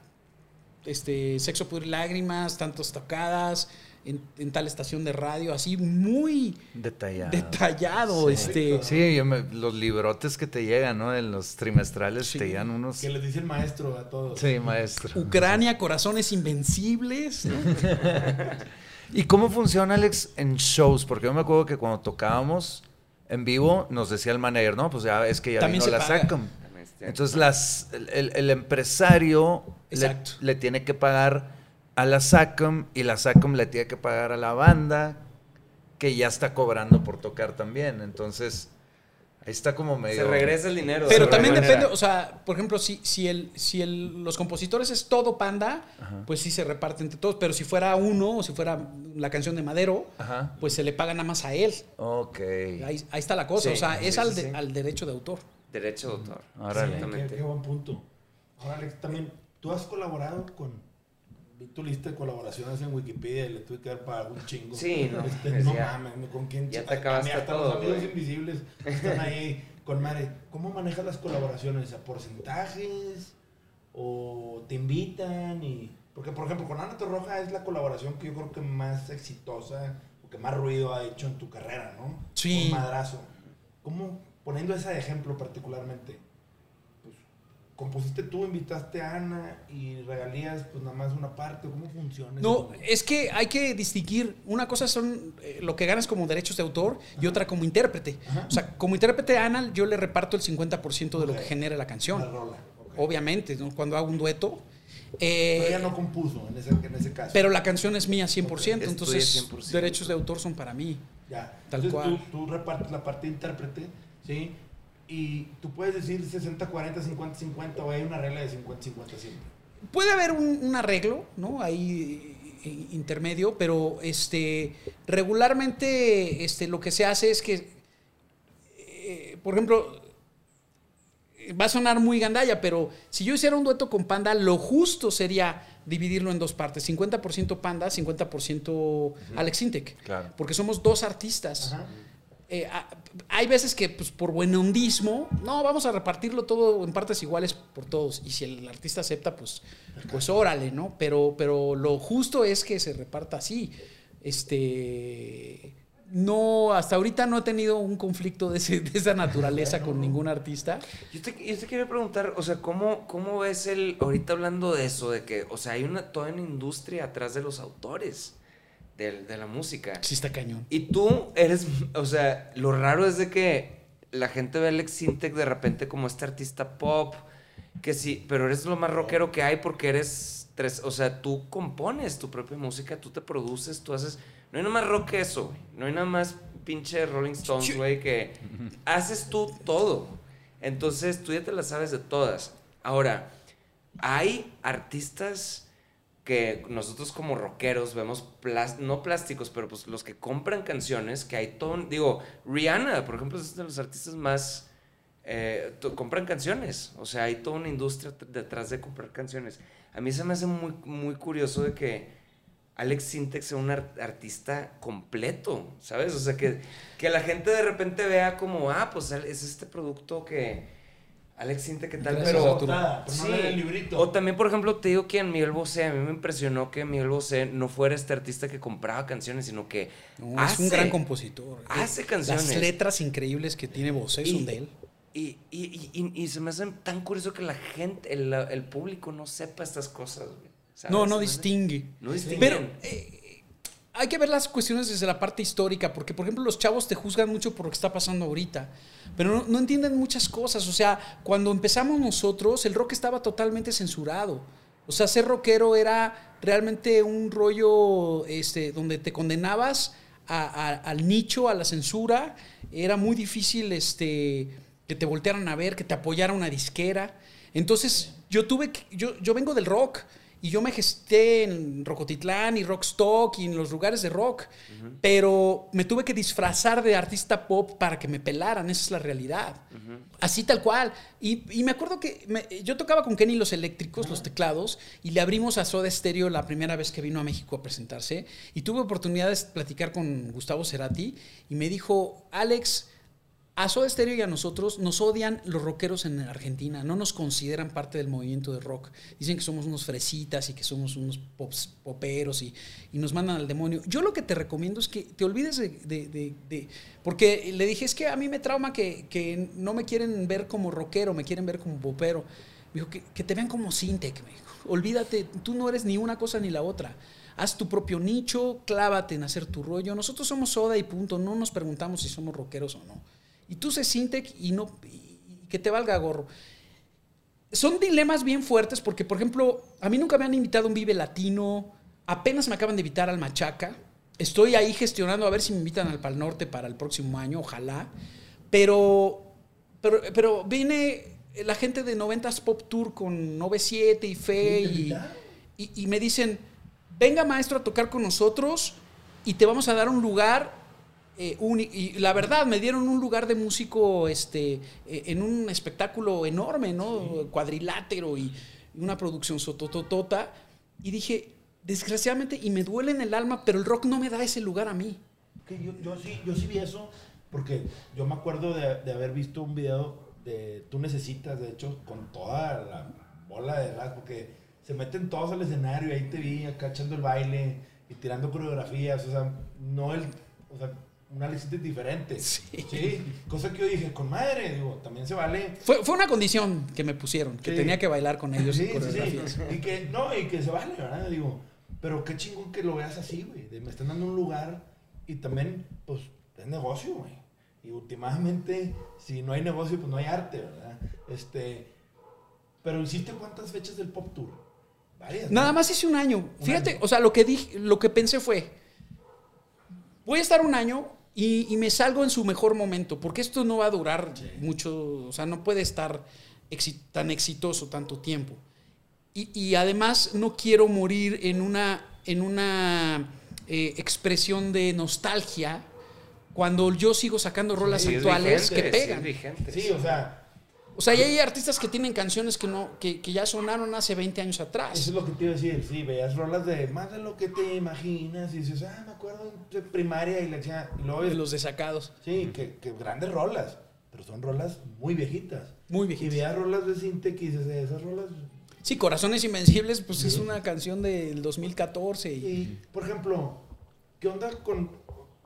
este sexo pudor y lágrimas, tantas tocadas en, en tal estación de radio, así muy Detallado. detallado, Sí. este Sí, yo me- los librotes que te llegan, ¿no? En los trimestrales Sí. te llegan unos... Que les dice el maestro a todos. Sí, maestro. Ucrania, corazones invencibles. ¿no? (laughs) ¿Y cómo funciona, Alex, en shows? Porque yo me acuerdo que cuando tocábamos en vivo, nos decía el manager, no, pues ya es que ya También vino se la. Este, Entonces las, el, el- el empresario le tiene que pagar a la SACAM y la SACAM le tiene que pagar a la banda que ya está cobrando por tocar también. Entonces, ahí está como medio... Se regresa el dinero. Pero de también depende, o sea, por ejemplo, si, si, el, si el, los compositores es todo panda, Ajá. pues sí se reparte entre todos. Pero si fuera uno, o si fuera la canción de Madero, Ajá. pues se le paga nada más a él. Ok. Ahí, ahí está la cosa. Sí, o sea, es sí, al, sí, de- sí. al derecho de autor. Derecho de autor. Qué, Exactamente. qué buen punto. Ahora, Alex, también, tú has colaborado con. Vi tu lista de colaboraciones en Wikipedia y le tuve que dar para un chingo. Sí, no, Este, no ya. mames, ¿con quién? Ya te acabaste hasta todo, Los amigos güey. invisibles están ahí con madre. ¿Cómo manejas las colaboraciones? ¿A porcentajes? ¿O te invitan? y Porque, por ejemplo, con Ana Torroja es la colaboración que yo creo que más exitosa o que más ruido ha hecho en tu carrera, ¿no? Sí. Un madrazo. ¿Cómo, poniendo ese ejemplo particularmente, compusiste tú, invitaste a Ana y regalías, pues nada más una parte? ¿Cómo funciona No, eso? es que hay que distinguir. Una cosa son eh, lo que ganas como derechos de autor y otra como intérprete. Ajá. O sea, como intérprete Ana, yo le reparto el 50% de lo que genera la canción. La rola. Obviamente, ¿no? cuando hago un dueto. Pero eh, ella no compuso en ese, en ese caso. pero la canción es mía 100%, Es tuya entonces 100%. derechos de autor son para mí. Ya. Tal Entonces cual. Tú, tú repartes la parte de intérprete, ¿sí? Y tú puedes decir 60, 40, 50, 50 o hay una regla de 50, 50 siempre. Puede haber un, un arreglo, ¿no? Ahí eh, intermedio, pero este regularmente este, lo que se hace es que, eh, por ejemplo, eh, va a sonar muy gandalla, pero si yo hiciera un dueto con Panda, lo justo sería dividirlo en dos partes, 50% Panda, 50% Alex Intec, Claro. porque somos dos artistas. Ajá. Eh, hay veces que pues, por buen hondismo, no, vamos a repartirlo todo en partes iguales por todos. Y si el artista acepta, pues, pues órale, ¿no? Pero, pero lo justo es que se reparta así. Este. No, hasta ahorita no he tenido un conflicto de, ese- de esa naturaleza con ningún artista. Yo te, yo te quería preguntar, o sea, ¿cómo, ¿cómo ves el, ahorita hablando de eso, de que, o sea, hay una, toda una industria atrás de los autores de, la música? Sí, está cañón. Y tú eres, o sea, lo raro es de que la gente ve a Alex Sintek de repente como este artista pop, que sí, pero eres lo más rockero que hay porque eres, tres, o sea, tú compones tu propia música, tú te produces, tú haces, no hay nada más rock que eso, güey, no hay nada más pinche Rolling Stones, güey, que haces tú todo. Entonces, tú ya te las sabes de todas. Ahora, hay artistas que nosotros como rockeros vemos, no plásticos, pero pues los que compran canciones, que hay todo, digo, Rihanna, por ejemplo, es de los artistas más eh, compran canciones. O sea, hay toda una industria detrás de comprar canciones. A mí se me hace muy, muy curioso de que Alex Sintek sea un ar- artista completo, ¿sabes? O sea, que, que la gente de repente vea como, ah, pues es este producto que Alex Sintek, ¿qué tal? Gracias, Pero, Arturo. Sí. el librito. O también, por ejemplo, te digo que en Miguel Bosé, a mí me impresionó que Miguel Bosé no fuera este artista que compraba canciones, sino que No, hace, es un gran compositor. hace canciones. Las letras increíbles que tiene Bosé Y- son de él. Y, y, y, y- y se me hace tan curioso que la gente, el, el público no sepa estas cosas. No, no distingue. No distingue. Pero eh, hay que ver las cuestiones desde la parte histórica, porque por ejemplo los chavos te juzgan mucho por lo que está pasando ahorita, pero no, entienden muchas cosas. O sea, cuando empezamos nosotros, el rock estaba totalmente censurado. O sea, ser rockero era realmente un rollo este, donde te condenabas al nicho, a la censura. Era muy difícil este, que te voltearan a ver, que te apoyara una disquera. Entonces, yo tuve yo, yo vengo del rock y yo me gesté en Rocotitlán y Rockstock y en los lugares de rock, pero me tuve que disfrazar de artista pop para que me pelaran, esa es la realidad. Así tal cual. Y, y me acuerdo que me- yo tocaba con Kenny los eléctricos, los teclados, y le abrimos a Soda Stereo la primera vez que vino a México a presentarse. Y tuve oportunidad de platicar con Gustavo Cerati y me dijo, Alex, a Soda Stereo y a nosotros nos odian los rockeros en Argentina, no nos consideran parte del movimiento de rock. Dicen que somos unos fresitas y que somos unos pops- poperos y, nos mandan al demonio. Yo lo que te recomiendo es que te olvides de... porque le dije, es que a mí me trauma que, no me quieren ver como rockero, me quieren ver como popero. Me dijo, que, que te vean como Sintec, me dijo. Olvídate, tú no eres ni una cosa ni la otra. Haz tu propio nicho, clávate en hacer tu rollo. Nosotros somos soda y punto. No nos preguntamos si somos rockeros o no. Y tú sé Sintec y no y- que te valga gorro. Son dilemas bien fuertes porque, por ejemplo, a mí nunca me han invitado a un Vive Latino. Apenas me acaban de invitar al Machaca. Estoy ahí gestionando a ver si me invitan al Pal Norte para el próximo año, ojalá. Pero, pero, pero viene la gente de 90s Pop Tour con 97 y Fe y me dicen, venga maestro a tocar con nosotros y te vamos a dar un lugar. Eh, uni- y la verdad, me dieron un lugar de músico este, eh, en un espectáculo enorme, ¿no? Cuadrilátero y, una producción sotototota. Y dije, desgraciadamente, y me duele en el alma, pero el rock no me da ese lugar a mí. Que yo, yo sí, yo sí vi eso, porque yo me acuerdo de, de haber visto un video de Tú Necesitas, de hecho, con toda la bola de rap, porque se meten todos al escenario y ahí te vi acá echando el baile y tirando coreografías, o sea, no el, o sea, un Alex diferente. Sí. Cosa que yo dije, con madre, digo, también se vale. Fue, fue una condición que me pusieron, que Sí. tenía que bailar con ellos Sí, sí, sí. Y que, no, y que se vale, ¿verdad? Digo, pero qué chingón que lo veas así, güey. Me están dando un lugar y también, pues, es negocio, güey. Y últimamente, si no hay negocio, pues no hay arte, ¿verdad? Este, pero hiciste cuántas fechas del Pop Tour? Varias. ¿no? Nada más hice un año. Un Fíjate, año. o sea, lo que dije, lo que pensé fue, voy a estar un año y, y me salgo en su mejor momento, porque esto no va a durar mucho, o sea, no puede estar exi- tan exitoso tanto tiempo. Y, y además no quiero morir en una, en una eh, expresión de nostalgia cuando yo sigo sacando rolas Sí, actuales vigente, que pegan. Sí, o sea, O sea, y hay artistas que tienen canciones que, no, que, que ya sonaron hace 20 años atrás. eso es lo que te iba a decir. Sí, veías rolas de más de lo que te imaginas y dices, ah, me acuerdo de primaria y la chingada. Y luego de los desacados. Sí, que, que grandes rolas, pero son rolas muy viejitas. Muy Y viejitas. veías rolas de Sintec y dices, "Eh, esas rolas... Sí, Corazones Invencibles, pues es una canción del 2014. Y, Y, por ejemplo, ¿qué onda con...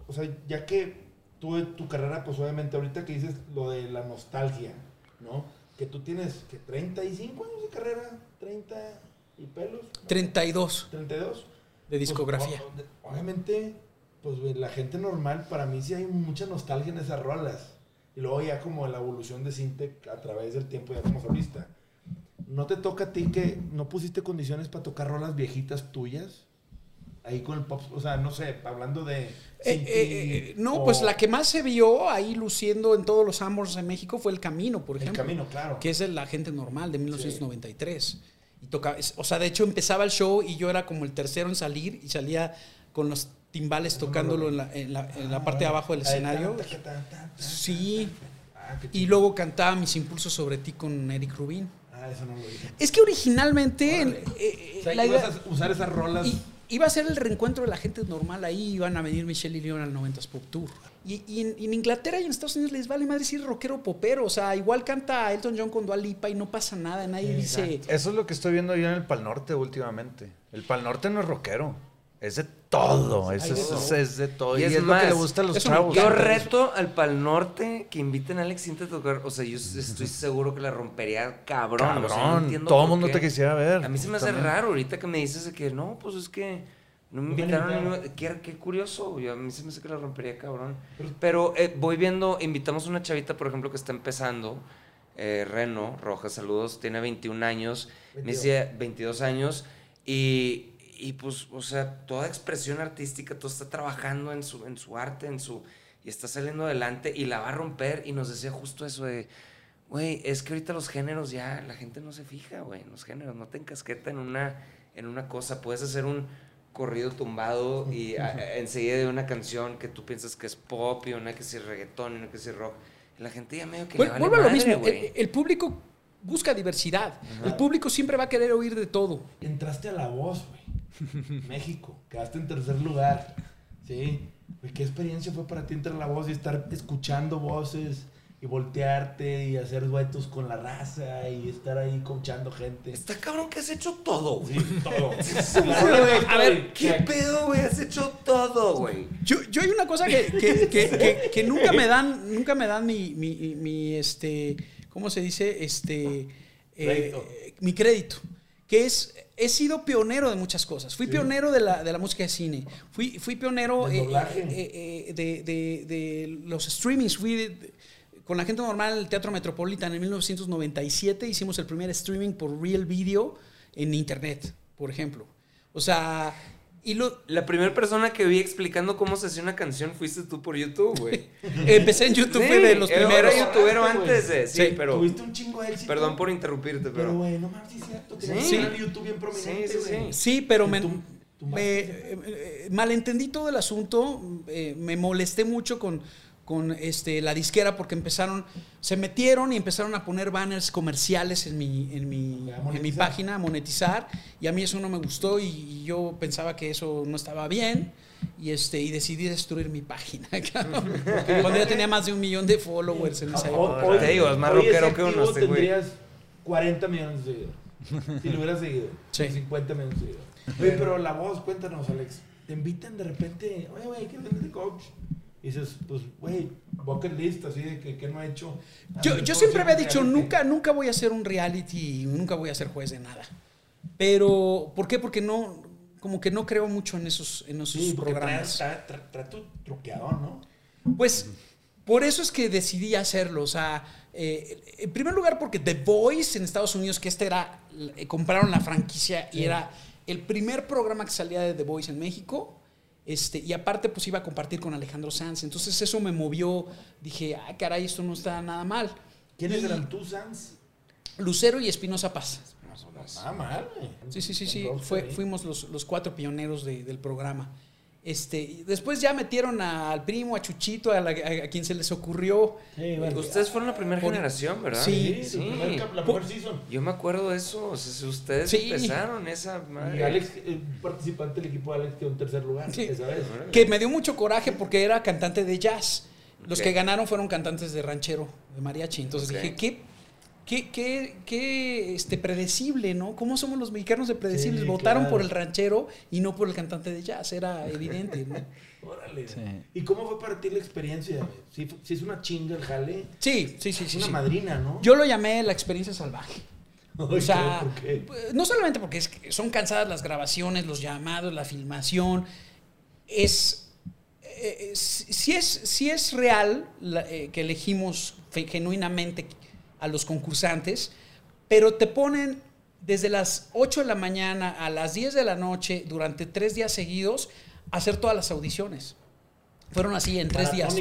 O sea, ya que en tu carrera, pues obviamente ahorita que dices lo de la nostalgia, ¿no? Que tú tienes, que 35 años de carrera, 30 y pelos, 32 32. de discografía. Pues, obviamente, pues la gente normal, para mí sí hay mucha nostalgia en esas rolas. Y luego ya como la evolución de Sintec a través del tiempo ya como solista. ¿No te toca a ti que no pusiste condiciones para tocar rolas viejitas tuyas? Ahí con el pop, o sea, no sé, hablando de... Eh, eh, eh, no, o pues la que más se vio ahí luciendo en todos los Amors de México fue El Camino, por El ejemplo. Camino, claro. Que es de la gente normal de 1993. Y tocaba, o sea, de hecho empezaba el show y yo era como el tercero en salir y salía con los timbales tocándolo lo en la, en la- en la Ah, parte de abajo del escenario. Sí. Ah, Y luego cantaba Mis impulsos sobre ti con Eric Rubin. Ah, eso no lo dije. Es que originalmente eh, O sea, la idea- usar esas rolas. y- iba a ser el reencuentro de la gente normal ahí, iban a venir Michelle y Leon al 90s Pop Tour. Y, y en, Inglaterra y en Estados Unidos les vale más decir rockero popero, o sea, igual canta Elton John con Dua Lipa y no pasa nada, nadie dice... Eso es lo que estoy viendo yo en el Pal Norte últimamente. El Pal Norte no es rockero. Es de todo. Es, es- todo. es de todo. Y Y, es es, lo que le más, gusta a los chavos. Yo reto al Pal Norte que inviten a Alex Sinta a tocar. O sea, yo estoy seguro que la rompería cabrón. o sea, no Cabrón. entiendo todo el mundo qué. te quisiera ver. A mí se me hace También. raro ahorita que me dices de que no, pues es que no me No me invitaron. ni- Qué, qué curioso. yo- a mí se me hace que la rompería cabrón. Pero eh, voy viendo, invitamos a una chavita, por ejemplo, que está empezando. eh, Reno Rojas, saludos, tiene 21 años, me 22. dice 22 años y, y pues, o sea, toda expresión artística, todo está trabajando en su, en su arte, en su, y está saliendo adelante y la va a romper y nos decía justo eso de, güey, es que ahorita los géneros ya, la gente no se fija, güey, en los géneros, no te encasqueta en una, en una cosa, puedes hacer un corrido tumbado y a- a- (laughs) enseguida de una canción que tú piensas que es pop y una que es reggaetón y una que es rock. La gente ya medio que vale Vuelvo a lo mismo, güey. el, el público busca diversidad, el público siempre va a querer oír de todo. Entraste a La Voz, güey. (laughs) México. Quedaste en tercer lugar. Sí. ¿Qué experiencia fue para ti entrar a La Voz y estar escuchando voces y voltearte y hacer duetos con la raza y estar ahí coachando gente? Está cabrón que has hecho todo, güey. Sí, todo. (laughs) A ver, ¿Qué pedo, güey? Has hecho todo, güey. Yo, yo hay una cosa que, que- que- (laughs) que- que nunca me dan, nunca me dan mi, mi- mi, este, ¿cómo se dice? Este, eh, mi crédito. Que es, he sido pionero de muchas cosas. Fui Sí. pionero de la, de la música de cine. Fui, fui pionero eh, eh, eh, de, de- de los streamings. Fui con la gente normal el Teatro Metropolitan en 1997. Hicimos el primer streaming por Real Video en Internet, por ejemplo. O sea, y lo, La primera persona que vi explicando cómo se hacía una canción fuiste tú por YouTube, güey. (laughs) Empecé en YouTube, fue de los era- primeros. Era youtubero antes de, sí, Sí. pero... Tuviste un chingo de éxito. Perdón por interrumpirte, Pero, pero... güey, no mames, sí es cierto. Tenías Sí. un YouTube bien prominente, Sí, sí, sí. güey. Sí, pero me, tú- me- eh, eh, malentendí todo el asunto. eh, me molesté mucho con, con este, la disquera porque empezaron, se metieron y empezaron a poner banners comerciales en mi, en mi, en mi página, a monetizar. Y a mí eso no me gustó y, y yo pensaba que eso no estaba bien. Y, este, y decidí destruir mi página. (laughs) cabrón. (laughs) Cuando ya tenía más de un millón de followers en esa época. hoy- Te digo, es más rockero que uno, activo este güey. tendrías 40 millones de seguidores. Si lo hubieras seguido. Sí. 50 millones de seguidores. (laughs) Oye, pero la voz, cuéntanos, Alex. Te invitan de repente, oye, güey, ¿qué es de coach? Y dices, pues, güey, bucket list, así de que, que no ha hecho. Yo, yo ¿cómo siempre había dicho, Reality. nunca, nunca voy a hacer un reality, nunca voy a ser juez de nada. Pero, ¿por qué? Porque no, como que no creo mucho en esos, en esos Sí, programas. traes- tra- tra- trato truqueador, ¿no? Pues, por eso es que decidí hacerlo. O sea, eh, en primer lugar, porque The Voice en Estados Unidos, que este era, eh, compraron la franquicia y era el primer programa que salía de The Voice en México. Este, y aparte, pues iba a compartir con Alejandro Sanz. Entonces, eso me movió. Dije, ah, caray, esto no está nada mal. ¿Quiénes Y- eran tú, Sans? Lucero y Espinosa Paz. Nada mal, güey. Sí, sí, sí, sí. Fue, ahí. fuimos los, los cuatro pioneros de- del programa. Este, después ya metieron al primo, a Chuchito, a, la- a- a quien se les ocurrió. Sí, bueno. Ustedes fueron la primera Por- generación, ¿verdad? Sí, cap- la Por- primer season. Yo me acuerdo de eso. o sea, si ustedes Sí. empezaron esa madre. Y Alex, el participante del equipo de Alex quedó en tercer lugar. Sí. esa vez. Que me dio mucho coraje porque era cantante de jazz. Los que ganaron fueron cantantes de ranchero, de mariachi. Entonces dije, ¿qué, qué, qué, qué, este, predecible, ¿no? ¿Cómo somos los mexicanos de predecibles? Sí, Votaron claro. por el ranchero y no por el cantante de jazz. Era (laughs) evidente, ¿no? Órale. Sí. ¿Y cómo fue para ti la experiencia? sí es una chinga el jale? Sí, sí, sí, Es sí. una sí. madrina, ¿no? Yo lo llamé la experiencia salvaje. (laughs) O sea, ¿por qué? no solamente porque es que son cansadas las grabaciones, los llamados, la filmación, es, eh, eh, si si es, si es real la- eh, que elegimos genuinamente a los concursantes, pero te ponen desde las 8 de la mañana a las 10 de la noche durante tres días seguidos a hacer todas las audiciones. Fueron así en tres días.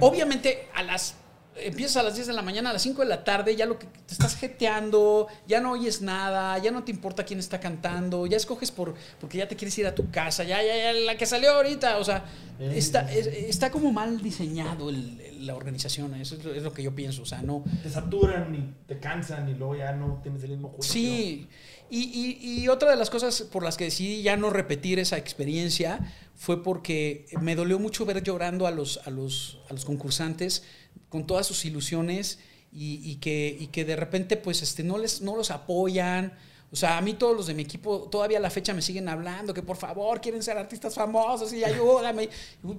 Obviamente a las empiezas a las 10 de la mañana, a las 5 de la tarde, ya lo que te estás jeteando, ya no oyes nada, ya no te importa quién está cantando, ya escoges por porque ya te quieres ir a tu casa, ya, ya, ya, la que salió ahorita, o sea, Eh, está, es- está como mal diseñado el- el- la organización, eso es lo, es lo que yo pienso, o sea, no... Te saturan y te cansan y luego ya no tienes el mismo juicio. Sí, y, y- y otra de las cosas por las que decidí ya no repetir esa experiencia fue porque me dolió mucho ver llorando a los, a los, a los concursantes con todas sus ilusiones y, y que, y que de repente pues este, no, les, no los apoyan. O sea, a mí todos los de mi equipo todavía a la fecha me siguen hablando que por favor quieren ser artistas famosos y ayúdame.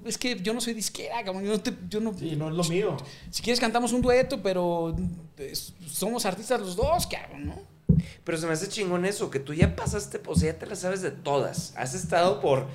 Es que yo no soy disquera, cabrón, yo no, te- yo no- Sí, no es lo mío. si quieres cantamos un dueto, pero somos artistas los dos, cabrón, ¿no? Pero se me hace chingón eso, que tú ya pasaste, o sea, ya te las sabes de todas. Has estado por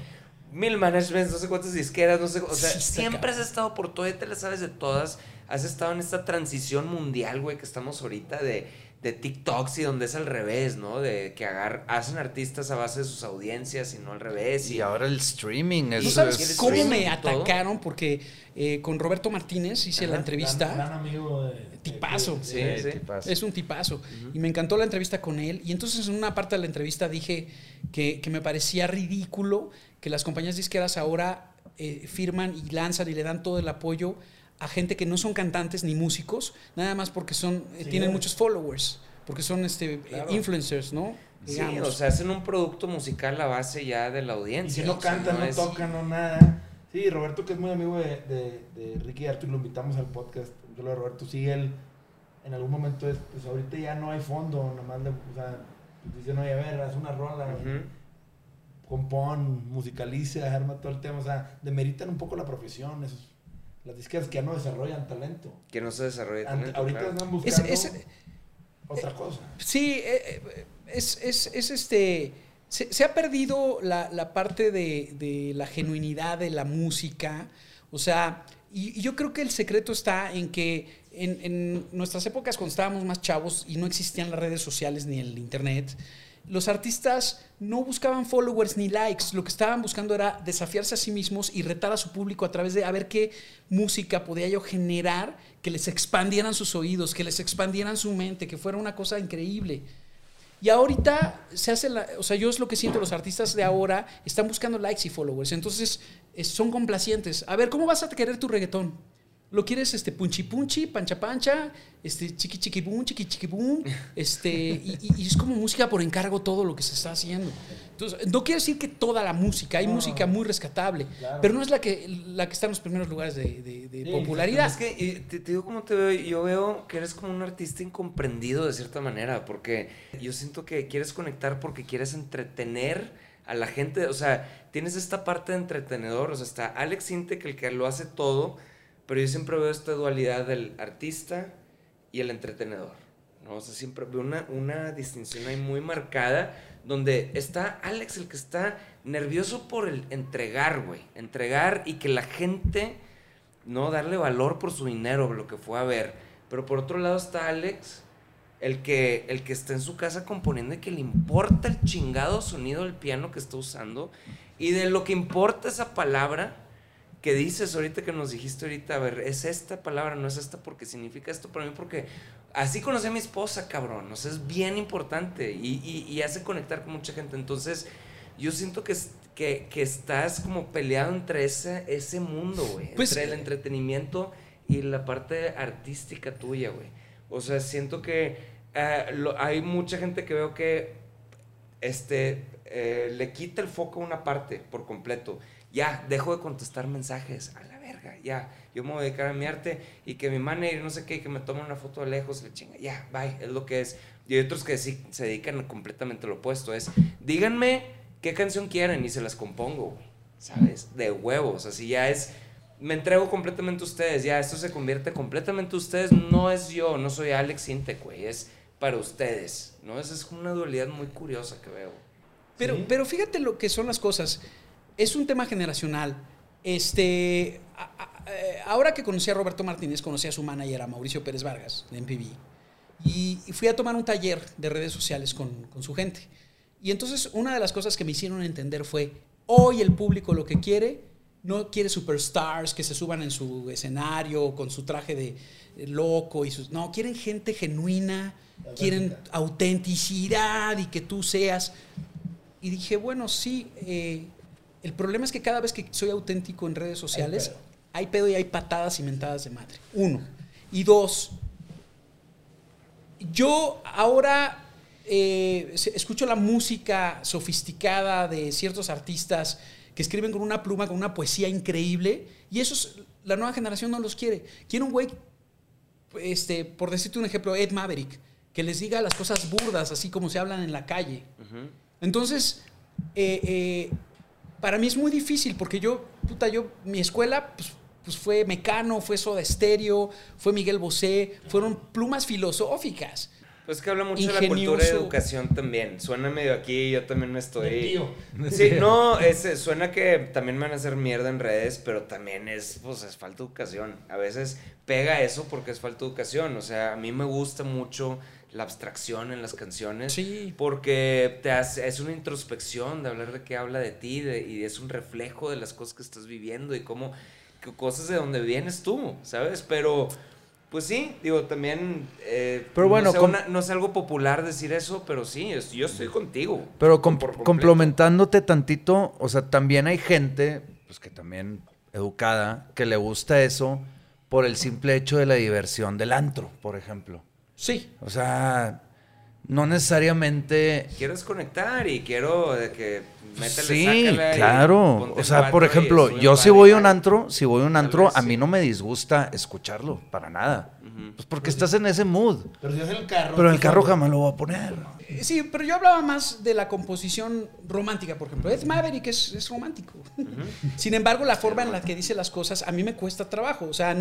mil managements, no sé cuántas disqueras, no sé, o sea, Sí, siempre has estado por todo, ya te las sabes de todas. Has estado en esta transición mundial, güey, que estamos ahorita de, de TikToks y donde es al revés, ¿no? De que agar, hacen artistas a base de sus audiencias y no al revés. Y ahora el streaming. ¿No eso sabes es- cómo streaming me todo. atacaron? Porque eh, con Roberto Martínez hice la entrevista. Gran, gran amigo de. Tipazo. de- Sí, de- sí. tipazo. Es un tipazo. Y me encantó la entrevista con él. Y entonces en una parte de la entrevista dije que, que me parecía ridículo que las compañías disqueras ahora eh, firman y lanzan y le dan todo el apoyo a gente que no son cantantes ni músicos, nada más porque son eh, Sí, tienen muchos followers, porque son este, eh, Claro. influencers, ¿no? Sí, Digamos. o sea, hacen un producto musical a base ya de la Y audiencia. si no o sea, cantan, no, es- tocan, no nada. Sí, Roberto, que es muy amigo de, de, de Ricky Artur, lo invitamos al podcast. Yo lo de Roberto, sí, él en algún momento es, pues ahorita ya no hay fondo, nomás le, o sea, pues dicen, oye, a ver, haz una rola, Ujú. Compón, musicaliza, arma todo el tema, o sea, demeritan un poco la profesión, esos, las disqueras que ya no desarrollan talento. Que no se desarrolle Ante- talento, ahorita claro. andan Es- buscando es- otra cosa. Sí, eh, eh, es, es- es este. Se, se ha perdido la, la parte de, de la genuinidad de la música. O sea, y, y yo creo que el secreto está en que en, en nuestras épocas, cuando estábamos más chavos y no existían las redes sociales ni el internet, los artistas no buscaban followers ni likes, lo que estaban buscando era desafiarse a sí mismos y retar a su público a través de a ver qué música podía yo generar que les expandieran sus oídos, que les expandieran su mente, que fuera una cosa increíble. Y ahorita se hace, la, o sea, yo es lo que siento, los artistas de ahora están buscando likes y followers, entonces eh, son complacientes. A ver, ¿cómo vas a querer tu reggaetón? ¿Lo quieres este punchi punchi, pancha pancha, este chiqui chiqui boom, chiqui chiqui boom? (laughs) Este, y, y- y es como música por encargo todo lo que se está haciendo. Entonces, no quiero decir que toda la música, hay No. música muy rescatable, Claro. pero no es la que, la que está en los primeros lugares de, de- de Sí, popularidad. Es que y te, te digo cómo te veo, yo veo que eres como un artista incomprendido de cierta manera, porque yo siento que quieres conectar porque quieres entretener a la gente, o sea, tienes esta parte de entretenedor, o sea, está Alex Intec el que lo hace todo, pero yo siempre veo esta dualidad del artista y el entretenedor, ¿no? O sea, siempre veo una, una distinción ahí muy marcada, donde está Alex el que está nervioso por el entregar, güey, entregar y que la gente no darle valor por su dinero, lo que fue a ver. Pero por otro lado está Alex, el que, el que está en su casa componiendo y que le importa el chingado sonido del piano que está usando y de lo que importa esa palabra que dices ahorita que nos dijiste ahorita, a ver, es esta palabra, no es esta porque significa esto para mí, porque así conocí a mi esposa, cabrón, o sea, es bien importante y, y- y hace conectar con mucha gente. Entonces, yo siento que, que, que estás como peleado entre ese, ese mundo, güey, Pues, entre el eh, entretenimiento y la parte artística tuya, güey. O sea, siento que eh, lo- hay mucha gente que veo que este, eh, le quita el foco a una parte por completo. Ya, dejo de contestar mensajes. A la verga, ya. Yo me voy a dedicar a mi arte y que mi manager, no sé qué, que me tome una foto de lejos, le chinga. Ya, bye, es lo que es. Y hay otros que sí se dedican completamente a lo opuesto. Es, díganme qué canción quieren y se las compongo, güey. ¿Sabes? De huevos. Así ya es. Me entrego completamente a ustedes. Ya, esto se convierte completamente a ustedes. No es yo, no soy Alex Intec, güey. Es para ustedes. ¿No? Esa es una dualidad muy curiosa que veo. Pero, Sí. pero fíjate lo que son las cosas. Es un tema generacional. Este, eh, ahora que conocí a Roberto Martínez, conocí a su manager, a Mauricio Pérez Vargas, de MPV. Y, fui a tomar un taller de redes sociales con, con su gente. Y entonces una de las cosas que me hicieron entender fue, hoy el público lo que quiere no quiere superstars que se suban en su escenario con su traje de loco y sus. No, quieren gente genuina, quieren autenticidad y que tú seas. Y dije, bueno, sí. eh, el problema es que cada vez que soy auténtico en redes sociales, pedo. hay pedo y hay patadas y mentadas de madre. Uno. Y dos, yo ahora eh, escucho la música sofisticada de ciertos artistas que escriben con una pluma, con una poesía increíble, y esos la nueva generación no los quiere. Quiere un güey, este, por decirte un ejemplo, Ed Maverick, que les diga las cosas burdas, así como se hablan en la calle. Entonces, eh, eh, para mí es muy difícil porque yo, puta, yo, mi escuela, pues, pues fue Mecano, fue Soda Stereo, fue Miguel Bosé, fueron plumas filosóficas. Pues que habla mucho de la cultura y Ingenioso. educación también. Suena medio aquí, yo también De estoy. tío. (laughs) Sí, no, es, suena que también me van a hacer mierda en redes, pero también es, pues, es falta de educación. A veces pega eso porque es falta de educación. O sea, a mí me gusta mucho la abstracción en las canciones. Sí. Porque te hace, es una introspección de hablar de qué habla de ti de- y es un reflejo de las cosas que estás viviendo y cómo, que cosas de donde vienes tú, ¿sabes? Pero, pues sí, digo, también... eh, Pero bueno, no, una- es algo popular decir eso, pero sí, es- yo estoy contigo. Pero complementándote tantito, o sea, también hay gente, pues que también educada, que le gusta eso por el simple hecho de la diversión del antro, por ejemplo. Sí. O sea, no necesariamente... Quiero desconectar y quiero de que métele, Sí, claro. O sea, por ejemplo, yo si voy a un antro, si voy a un antro, vez a sí. mí no me disgusta escucharlo, para nada. Pues porque estás en ese mood. Pero si es el carro. Pero el jamás lo voy a poner. Sí, pero yo hablaba más de la composición romántica, por ejemplo. Ed Maverick es, es romántico. Sin embargo, la forma en la que dice las cosas a mí me cuesta trabajo. O sea,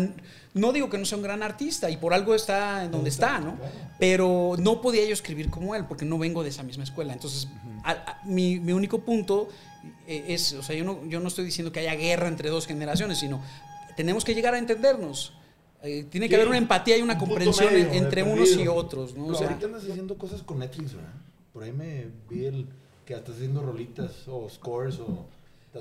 no digo que no sea un gran artista y por algo está en donde está, ¿no? Pero no podía yo escribir como él porque no vengo de esa misma escuela. Entonces, a- a- mi, mi único punto eh, es, o sea, yo no, yo no estoy diciendo que haya guerra entre dos generaciones, sino tenemos que llegar a entendernos. Eh, tiene que haber una empatía y una un comprensión medio, entre unos y otros, ¿no? O sea, ahorita andas haciendo cosas con Netflix, ¿verdad? Por ahí me vi el que estás haciendo rolitas o scores o...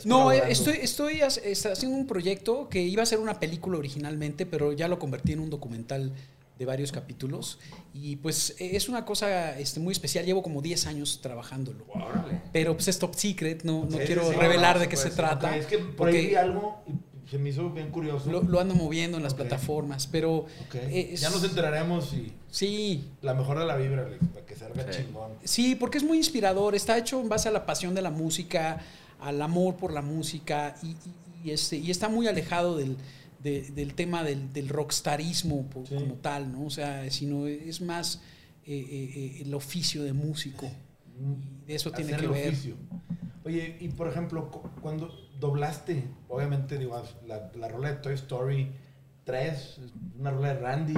No, eh, estoy, estoy haciendo un proyecto que iba a ser una película originalmente, pero ya lo convertí en un documental de varios capítulos. Y pues eh, es una cosa este, muy especial. Llevo como 10 años trabajándolo. Órale. Pero pues es top secret, no, no Sí, quiero sí, revelar No, de no qué se puede trata. Ok, es que por ahí porque vi algo y se me hizo bien curioso. lo, lo ando moviendo en las Ok. plataformas, pero Ok. eh, es- Ya nos enteraremos si sí, la mejor de la vibra, Alex, para que salga Sí. chingón. Sí, porque es muy inspirador. Está hecho en base a la pasión de la música, al amor por la música y, y- y este, y está muy alejado del, de- del tema del, del rockstarismo Sí. como tal, ¿no? O sea, sino es más eh, eh, eh, el oficio de músico. Y de eso tiene que el ver. oficio. Oye, y por ejemplo, cu- cuando doblaste, obviamente, digo, la, la rola de Toy Story 3, una rola de Randy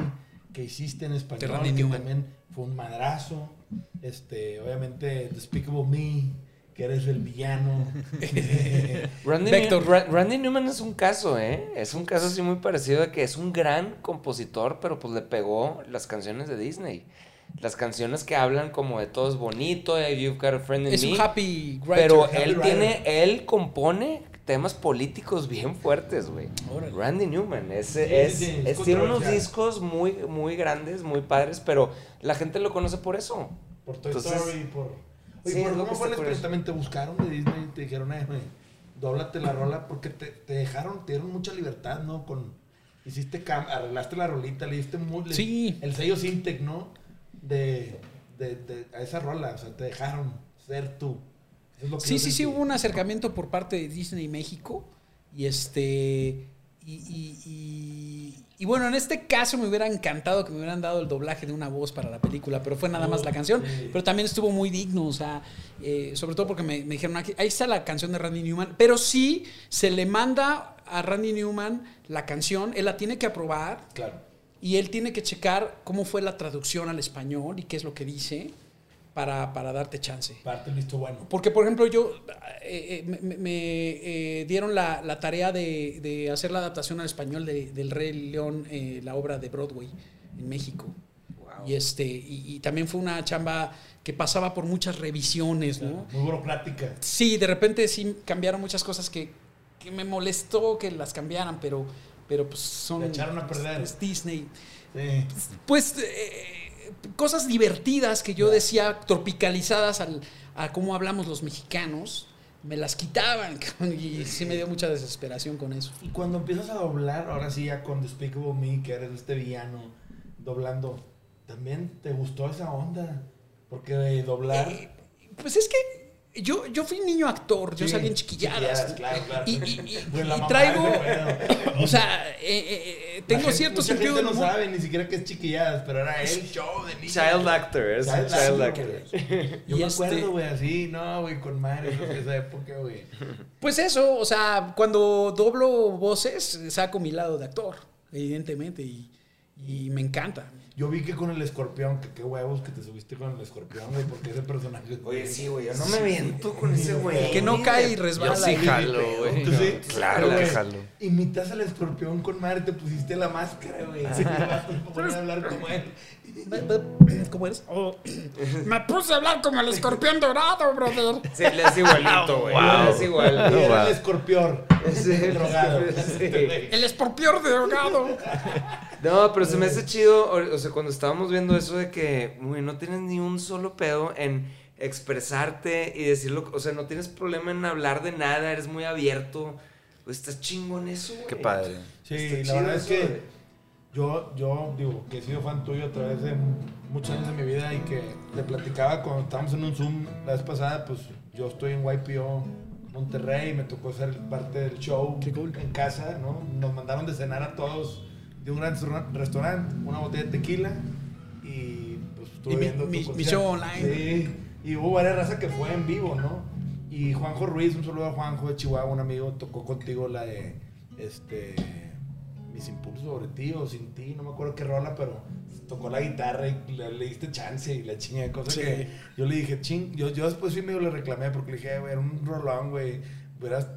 que hiciste en español, que Newman. también fue un madrazo. Este, obviamente, Despicable Me, que eres el villano. (laughs) Randy, Vector. New- Ra- Randy Newman es un caso, ¿eh? Es un caso así muy parecido de que es un gran compositor, pero pues le pegó las canciones de Disney. Las canciones que hablan como de todo es bonito, eh, You've Got a Friend in Es Me. un happy writer. pero happy él writer. tiene, él compone temas políticos bien fuertes, güey. Randy Newman, es, Sí, es, sí, sí, es es- tiene unos discos muy, muy grandes, muy padres, pero la gente lo conoce por eso. Por Toy Entonces, Story, por... Oye, sí, ¿por es lo ¿cómo fue el experimento? ¿Te buscaron de Disney y te dijeron, eh, güey, dóblate la rola? Porque te, te dejaron, te dieron mucha libertad, ¿no? Con... Hiciste, cam- arreglaste la rolita, le diste mu- le- Sí. el sello Sintec, ¿no? De, de, de- a esa rola, o sea, te dejaron ser tú. Eso es lo que Sí, sí, sí, hubo un acercamiento por parte de Disney México. Y este. Y, y- y- y bueno, en este caso me hubiera encantado que me hubieran dado el doblaje de una voz para la película, pero fue nada más la canción. Pero también estuvo muy digno, o sea, eh, sobre todo porque me, me dijeron, aquí, ahí está la canción de Randy Newman, pero sí se le manda a Randy Newman la canción, él la tiene que aprobar Claro. y él tiene que checar cómo fue la traducción al español y qué es lo que dice para, para darte chance. Parte el visto bueno. Porque, por ejemplo, yo eh, eh, me, eh, dieron la, la tarea de, de hacer la adaptación al español de- del Rey León, eh, la obra de Broadway en México. Wow. Y este y, y también fue una chamba que pasaba por muchas revisiones, ¿no? Muy burocrática. Sí, de repente sí cambiaron muchas cosas que que me molestó que las cambiaran, pero, pero pues son. Le echaron a perder. Disney. Sí. Pues eh, cosas divertidas que yo decía, tropicalizadas al, a cómo hablamos los mexicanos, me las quitaban. (laughs) Y sí me dio mucha desesperación con eso. Y cuando empiezas a doblar, ahora sí ya con Despicable Me, que eres este villano, doblando, ¿también te gustó esa onda? Porque de doblar... Eh, pues es que yo, yo fui niño actor, yo salí en chiquilladas. chiquilladas, claro, claro. Y, y- y- Pues y traigo, (laughs) o sea, eh, eh, tengo gente- cierto mucha sentido gente no humor. sabe ni siquiera que es chiquilladas, pero era el show de niños. Child actor, es Child child actor. Yo Y me este- acuerdo, güey, así, no, güey, con madre, de esa época, güey. Pues eso, o sea, cuando doblo voces, saco mi lado de actor, evidentemente, y, y me encanta. Yo vi que con el escorpión, que qué huevos que te subiste con el escorpión, güey, porque ese personaje... Oye, sí, güey, yo no me aviento con ese güey. Que no cae y resbala. Yo sí jalo, güey. ¿Tú sí? Claro que güey, jalo. Imitas al escorpión con madre, te pusiste la máscara, güey. Sí. Vas a poner a hablar como él. ¿Cómo eres? (clears throat) me puse a hablar como el escorpión dorado, brother. Sí, le hace igualito, güey. Wow. Le hace igual. Wow. el escorpión. Sí, (laughs) drogado. (laughs) sí. El escorpión drogado. No, pero se me hace chido, o sea, cuando estábamos viendo eso de que, güey, no tienes ni un solo pedo en expresarte y decirlo, o sea, no tienes problema en hablar de nada, eres muy abierto. Pues estás chingón eso, güey. Qué padre. Sí, Está la verdad es que. Yo, yo digo que he sido fan tuyo a través de muchos años de mi vida y que te platicaba cuando estábamos en un Zoom la vez pasada, pues yo estoy en YPO Monterrey, me tocó ser parte del show cool. en casa, ¿no? Nos mandaron de cenar a todos de un gran restaurant- restaurante, una botella de tequila y pues estuve Y mi- viendo tu mi- mi show online. Sí, y hubo varias razas que fue en vivo, ¿no? Y Juanjo Ruiz, un saludo a Juanjo de Chihuahua, un amigo, tocó contigo la de este Mis impulsos sobre ti o sin ti, no me acuerdo qué rola, pero tocó la guitarra y le, le diste chance y la chinga, cosa Sí. que yo le dije, ching, yo, yo después sí medio le reclamé porque le dije, "Eh, güey, era un rolón, güey, hubieras,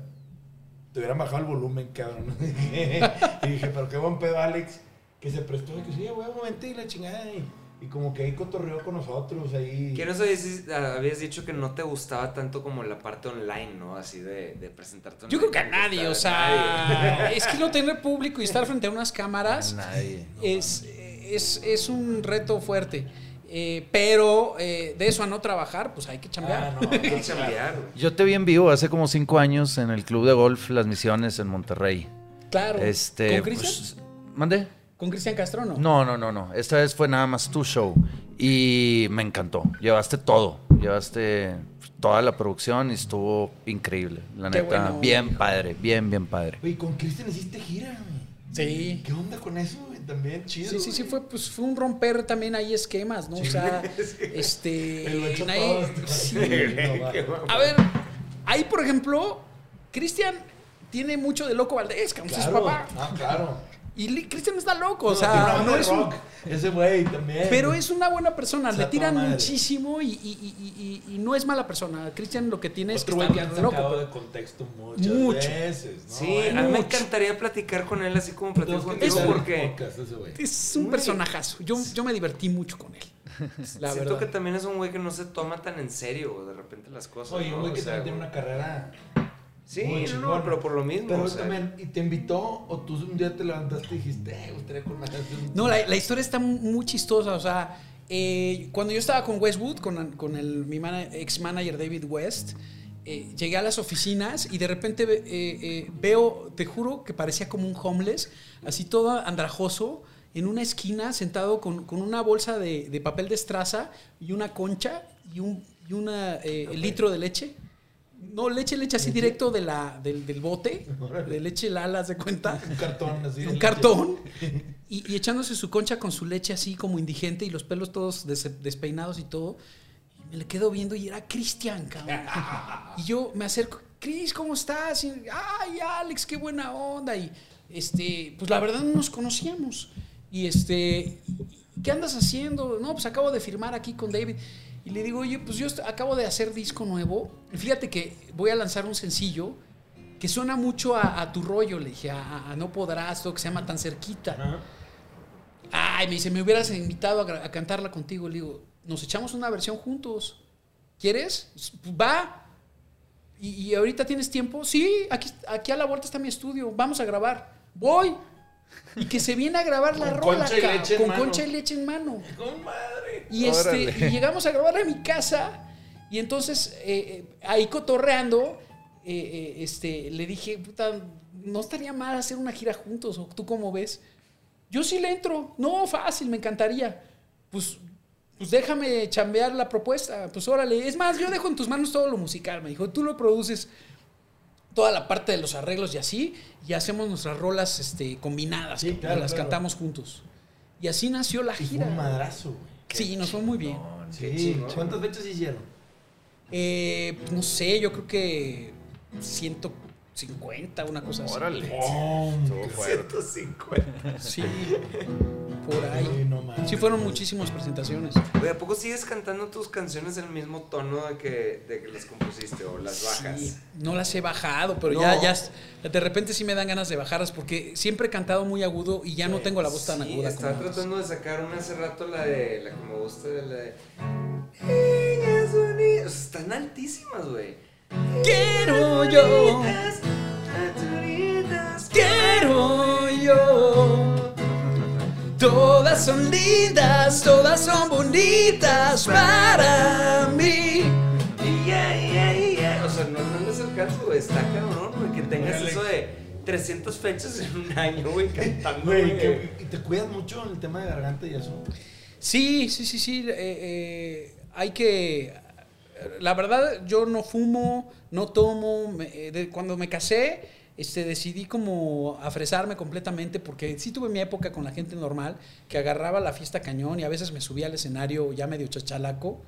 te hubieran bajado el volumen, cabrón. (laughs) y dije, pero qué buen pedo, Alex, que se prestó, de que sí, güey, un momento y la chingada, y, y como que ahí cotorreó con nosotros, ahí. Que no habías dicho que no te gustaba tanto como la parte online, ¿no? Así de, de presentarte Yo creo que a nadie, o a sea, es que no tener público y estar frente a unas cámaras Nadie. es, es, es un reto fuerte. Eh, pero eh, de eso a no trabajar, pues hay que chambear. Ah, no, (laughs) Hay que chambear, güey. Yo te vi en vivo hace como cinco años en el club de golf Las Misiones en Monterrey. Claro. Este, ¿Con Cristian? pues, ¿Mande? ¿Con Cristian Castro no? No, no, no, no. Esta vez fue nada más tu show. Y me encantó. Llevaste todo. Llevaste toda la producción y estuvo increíble. La Qué neta, bueno. bien padre, bien, bien padre. Güey, con Cristian hiciste gira. Sí. ¿Qué onda con eso? También chido. Sí, sí, sí, fue, pues, fue un romper también ahí esquemas, ¿no? O sea, (laughs) este... He nadie- (laughs) sí. (laughs) No. A ver, ahí, por ejemplo, Cristian tiene mucho de Loco Valdés, que es su Claro. papá. Ah, claro. Y Cristian está loco, o No, sea, no de es un-. Ese güey también. Pero es una buena persona, le tiran muchísimo y, y- y- y- y no es mala persona. Cristian lo que tiene es que está han loco. de contexto muchas Mucho. veces, ¿no? Sí, a mí me encantaría platicar con él así como platico contigo porque podcast ese güey. Es un Muy- personajazo. Yo, yo me divertí mucho con él. La siento verdad. que también es un güey que no se toma tan en serio de repente las cosas. Oye, ¿no? un güey O que sea, también tiene una carrera. Sí, muy no, pero por lo mismo. Pero o sea, también, ¿y te invitó o tú un día te levantaste y dijiste, eh, gustaría con No, la, la historia está mu- muy chistosa. O sea, eh, cuando yo estaba con Westwood, con, con el, mi ex manager David West, eh, llegué a las oficinas y de repente eh, eh, veo, te juro que parecía como un homeless, así todo andrajoso, en una esquina, sentado con, con una bolsa de, de papel de estraza y una concha y un y una, eh, litro de leche. No, leche, leche así directo de la, del, del bote, de leche Lala, ¿se cuenta? Un cartón así. un cartón (laughs) y, y echándose su concha con su leche así como indigente y los pelos todos des- despeinados y todo. Y me le quedo viendo y era Cristian, cabrón. (laughs) Y yo me acerco, Cris, ¿cómo estás? Y, Ay, Alex, qué buena onda. Y este, pues la verdad no nos conocíamos. Y este, ¿qué andas haciendo? No, pues acabo de firmar aquí con David. Y le digo, oye, pues yo acabo de hacer disco nuevo. Fíjate que voy a lanzar un sencillo que suena mucho a, a tu rollo, le dije, a, No Podrás, todo que se llama Tan Cerquita. Ajá. Ay, me dice, me hubieras invitado a, cantarla contigo. Le digo, nos echamos una versión juntos. ¿Quieres? Pues, Va. ¿Y, y ahorita tienes tiempo? Sí, aquí, aquí a la vuelta está mi estudio. Vamos a grabar. Voy. Y que se viene a grabar la Con rola, concha con mano. concha y leche en mano. ¡Con madre! Y, este, y llegamos a grabar a mi casa. Y entonces, eh, eh, ahí cotorreando, eh, este, le dije, puta, no estaría mal hacer una gira juntos. ¿O tú cómo ves? Yo sí le entro. No, fácil, me encantaría. Pues, pues déjame chambear la propuesta. Pues órale. Es más, yo dejo en tus manos todo lo musical. Me dijo, tú lo produces toda la parte de los arreglos y así. Y hacemos nuestras rolas este, combinadas. Sí, que claro, las claro. cantamos juntos. Y así nació la Y fue gira. un madrazo, güey. Sí, nos fue muy bien. Qué Sí. chingón. ¿Cuántas fechas hicieron? Eh, pues, no sé, yo creo que 150, una cosa así. Órale. ¡Oh! Estuvo fuerte. 150. Sí, (laughs) por ahí. Sí, no mames. Sí, fueron muchísimas presentaciones. Güey, ¿a poco sigues cantando tus canciones en el mismo tono de que, de que las compusiste o las bajas? Sí, no las he bajado, pero No. ya, ya, de repente sí me dan ganas de bajarlas porque siempre he cantado muy agudo y ya no tengo la voz tan Sí, aguda. estaba como antes. tratando de sacar una hace rato, la de. La que me gusta, de la de. Niñas unidas. Están altísimas, güey. Quiero yo, quiero yo. Todas son lindas, todas son bonitas para mí. Yeah, yeah, yeah. O sea, no, no les alcanzo, güey. Está cabrón, güey. Que tengas Órale. eso de 300 fechas en un año, güey, cantando. Güey, que- ¿y te cuidas mucho en el tema de garganta y eso? Sí, sí, sí, sí. eh, eh, hay que. La verdad, yo no fumo, no tomo. me- eh, de- cuando me casé, este, decidí como afresarme completamente porque sí tuve mi época con la gente normal que agarraba la fiesta cañón y a veces me subía al escenario ya medio chachalaco.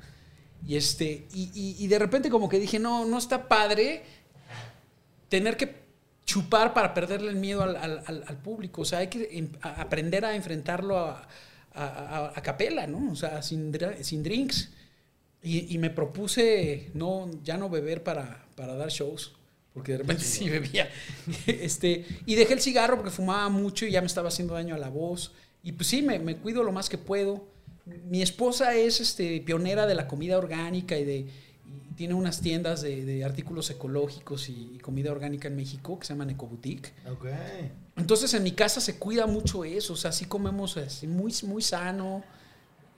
Y, este, y, y- de repente como que dije, no, no está padre tener que chupar para perderle el miedo al, al- público. O sea, hay que em- aprender a enfrentarlo a, a, capela, ¿no? O sea, sin, sin drinks. Y, y me propuse no, ya no beber para, para dar shows. Porque de repente sí bebía. (laughs) este, y dejé el cigarro porque fumaba mucho y ya me estaba haciendo daño a la voz. Y pues sí, me, me cuido lo más que puedo. Mi esposa es este, pionera de la comida orgánica y de y tiene unas tiendas de, de artículos ecológicos y, y comida orgánica en México que se llaman Ecoboutique. Ok. Entonces en mi casa se cuida mucho eso, o sea, sí comemos así, muy, muy sano.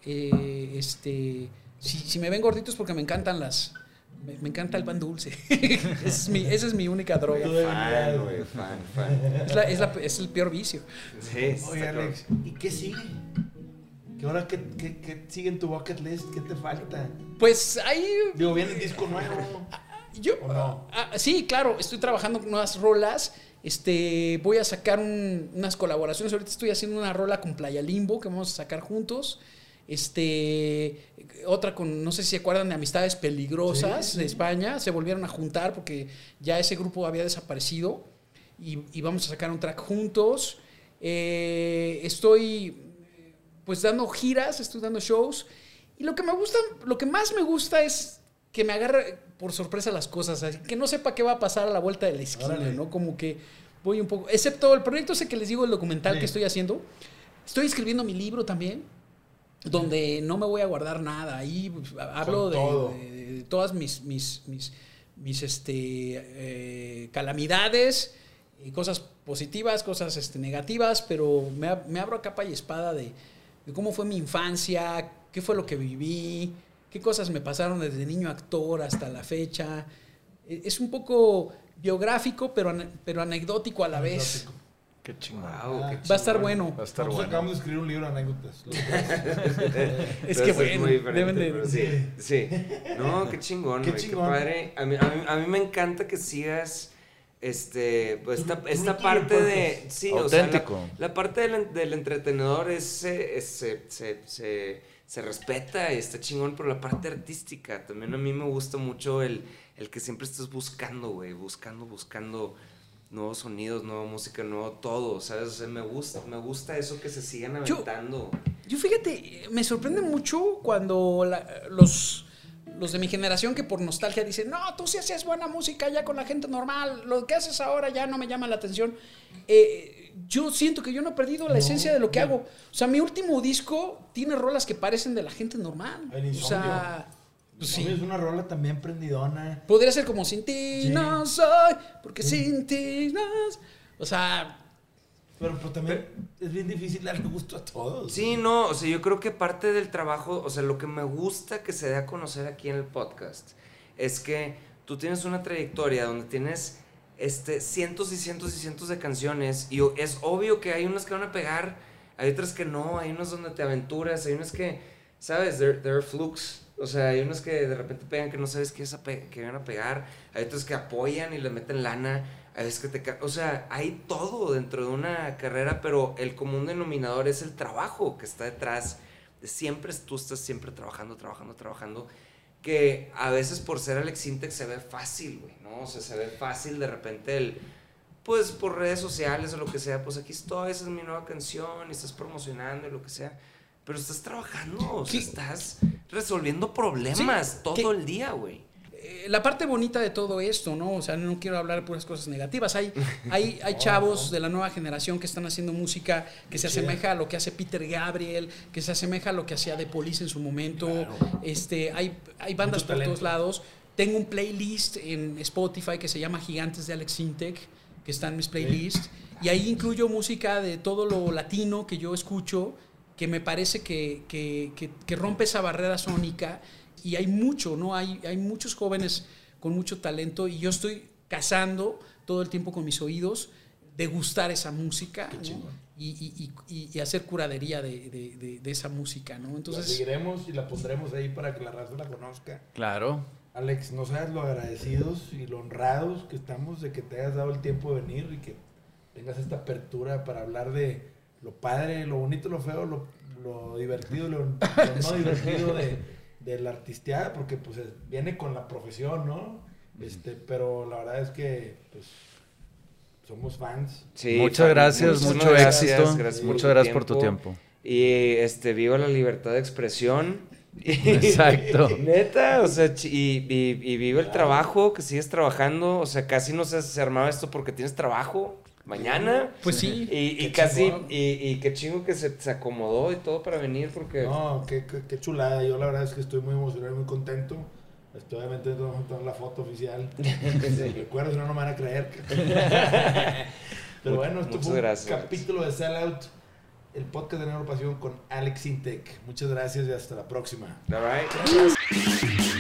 Eh, este, si, si me ven gordito es porque me encantan las, me, me encanta el pan dulce. (laughs) Esa es mi, esa es mi única droga. Fan, güey, fan, fan. Es, la- es la- es el peor vicio. Sí, Oye. Alex, ¿y qué sigue? ¿Qué ahora qué, qué, qué sigue en tu bucket list? ¿Qué te falta? Pues ahí Digo, viene el disco nuevo. Yo, ¿O no? ah, sí, claro, estoy trabajando con nuevas rolas. Este, voy a sacar un- unas colaboraciones. Ahorita estoy haciendo una rola con Playa Limbo que vamos a sacar juntos. Este, otra con, no sé si se acuerdan de Amistades Peligrosas Sí, sí. de España. Se volvieron a juntar porque ya ese grupo había desaparecido. Y, y vamos a sacar un track juntos. Eh, estoy pues dando giras, estoy dando shows. Y lo que me gusta, lo que más me gusta es que me agarre por sorpresa las cosas, así que no sepa qué va a pasar a la vuelta de la esquina, Órale. ¿no? Como que voy un poco, excepto el proyecto ese que les digo, el documental Sí. que estoy haciendo. Estoy escribiendo mi libro también, donde no me voy a guardar nada. Ahí pues, hablo de, todo. de- de todas mis, mis, mis, mis, este, eh, calamidades, y cosas positivas, cosas este, negativas, pero me, ab- me abro a capa y espada de, de cómo fue mi infancia, qué fue lo que viví, qué cosas me pasaron desde niño actor hasta la fecha. E- Es un poco biográfico, pero, pero anecdótico a la vez. Qué chingón. Wow, Va a estar bueno. Va a estar Nosotros bueno. acabamos de escribir un libro de anécdotas. (laughs) Es que bueno, muy diferente, deben de- sí, sí. No, qué chingón, Qué padre. A mí, a, mí, a mí me encanta que sigas este, pues esta, esta parte de... Sí, o sea, la, Auténtico. la parte del, del entretenedor es, es- se, se, se, se respeta y está chingón, pero la parte artística también a mí me gusta mucho el, el que siempre estés buscando, güey, buscando, buscando nuevos sonidos, nueva música, nuevo todo, ¿sabes? O sea, me gusta, me gusta eso que se sigan Yo- aventando. Yo fíjate, me sorprende mucho cuando la- los, los de mi generación que por nostalgia dicen, no, tú sí hacías buena música ya con la gente normal, lo que haces ahora ya no me llama la atención. Eh, yo siento que yo no he perdido la No, esencia de lo que no. hago. O sea, mi último disco tiene rolas que parecen de la gente normal. El o sea, Pues Sí. Es una rola también prendidona. Podría ser como sin ti Sí. no soy, porque sin ti no. O sea, Pero, pero también es bien difícil darle gusto a todos. Sí, no, o sea, yo creo que parte del trabajo, o sea, lo que me gusta que se dé a conocer aquí en el podcast es que tú tienes una trayectoria donde tienes este, cientos y cientos y cientos de canciones y es obvio que hay unas que van a pegar, hay otras que no, hay unas donde te aventuras, hay unas que, ¿sabes? There, there are flukes. O sea, hay unas que de repente pegan que no sabes que, es que van a pegar, hay otras que apoyan y le meten lana, hay veces que te... O sea, hay todo dentro de una carrera, pero el común denominador es el trabajo que está detrás. De siempre tú estás siempre trabajando, trabajando, trabajando. Que a veces por ser Alex Intec se ve fácil, güey, ¿no? O sea, se ve fácil de repente el... Pues por redes sociales o lo que sea, pues aquí estoy, esa es mi nueva canción y estás promocionando y lo que sea. Pero estás trabajando, o sea, ¿Qué? estás resolviendo problemas Sí, todo el día, güey. eh, la parte bonita de todo esto, ¿no? O sea, no quiero hablar de puras cosas negativas. Hay, (laughs) hay, hay chavos de la nueva generación que están haciendo música que se asemeja a lo que hace Peter Gabriel, que se asemeja a lo que hacía The Police en su momento. Este, hay, hay bandas Mucho por talento. todos lados. Tengo un playlist en Spotify que se llama Gigantes de Alex Intec, que está en mis playlists. Y ahí incluyo música de todo lo latino que yo escucho, que me parece que, que- que- que rompe esa barrera sónica. Y hay mucho, ¿no? Hay, hay muchos jóvenes con mucho talento y yo estoy cazando todo el tiempo con mis oídos de gustar esa música y, y- y- y hacer curadería de, de- de- de esa música, ¿no? la Entonces, seguiremos y la pondremos ahí para que la raza la conozca. Claro. Alex, no sabes lo agradecidos y lo honrados que estamos de que te hayas dado el tiempo de venir y que tengas esta apertura para hablar de lo padre, lo bonito, lo feo, lo, lo divertido, lo, lo (laughs) no divertido de, de la artisteada, porque pues es- viene con la profesión, ¿no? Este, pero la verdad es que pues somos fans. Sí, Muchas gracias, mucho gracias, éxito. gracias Muchas gracias por tu tiempo. Y este, viva la libertad de expresión. (laughs) Exacto. Neta, o sea, y, y, y viva el trabajo, que sigues trabajando. O sea, casi no se, se armaba esto porque tienes trabajo mañana. pues sí. Y, y casi, y, y qué chingo que se, se acomodó y todo para venir porque... No, qué, qué, qué chulada. Yo la verdad es que estoy muy emocionado y muy contento. Estoy obviamente vamos a tomar la foto oficial. (laughs) Recuerdo, si no, no me van a creer. (laughs) Pero bueno, esto Muchas fue un gracias, capítulo de Sellout, el podcast de Neuropasión con Alex Intec. Muchas gracias y hasta la próxima. All right.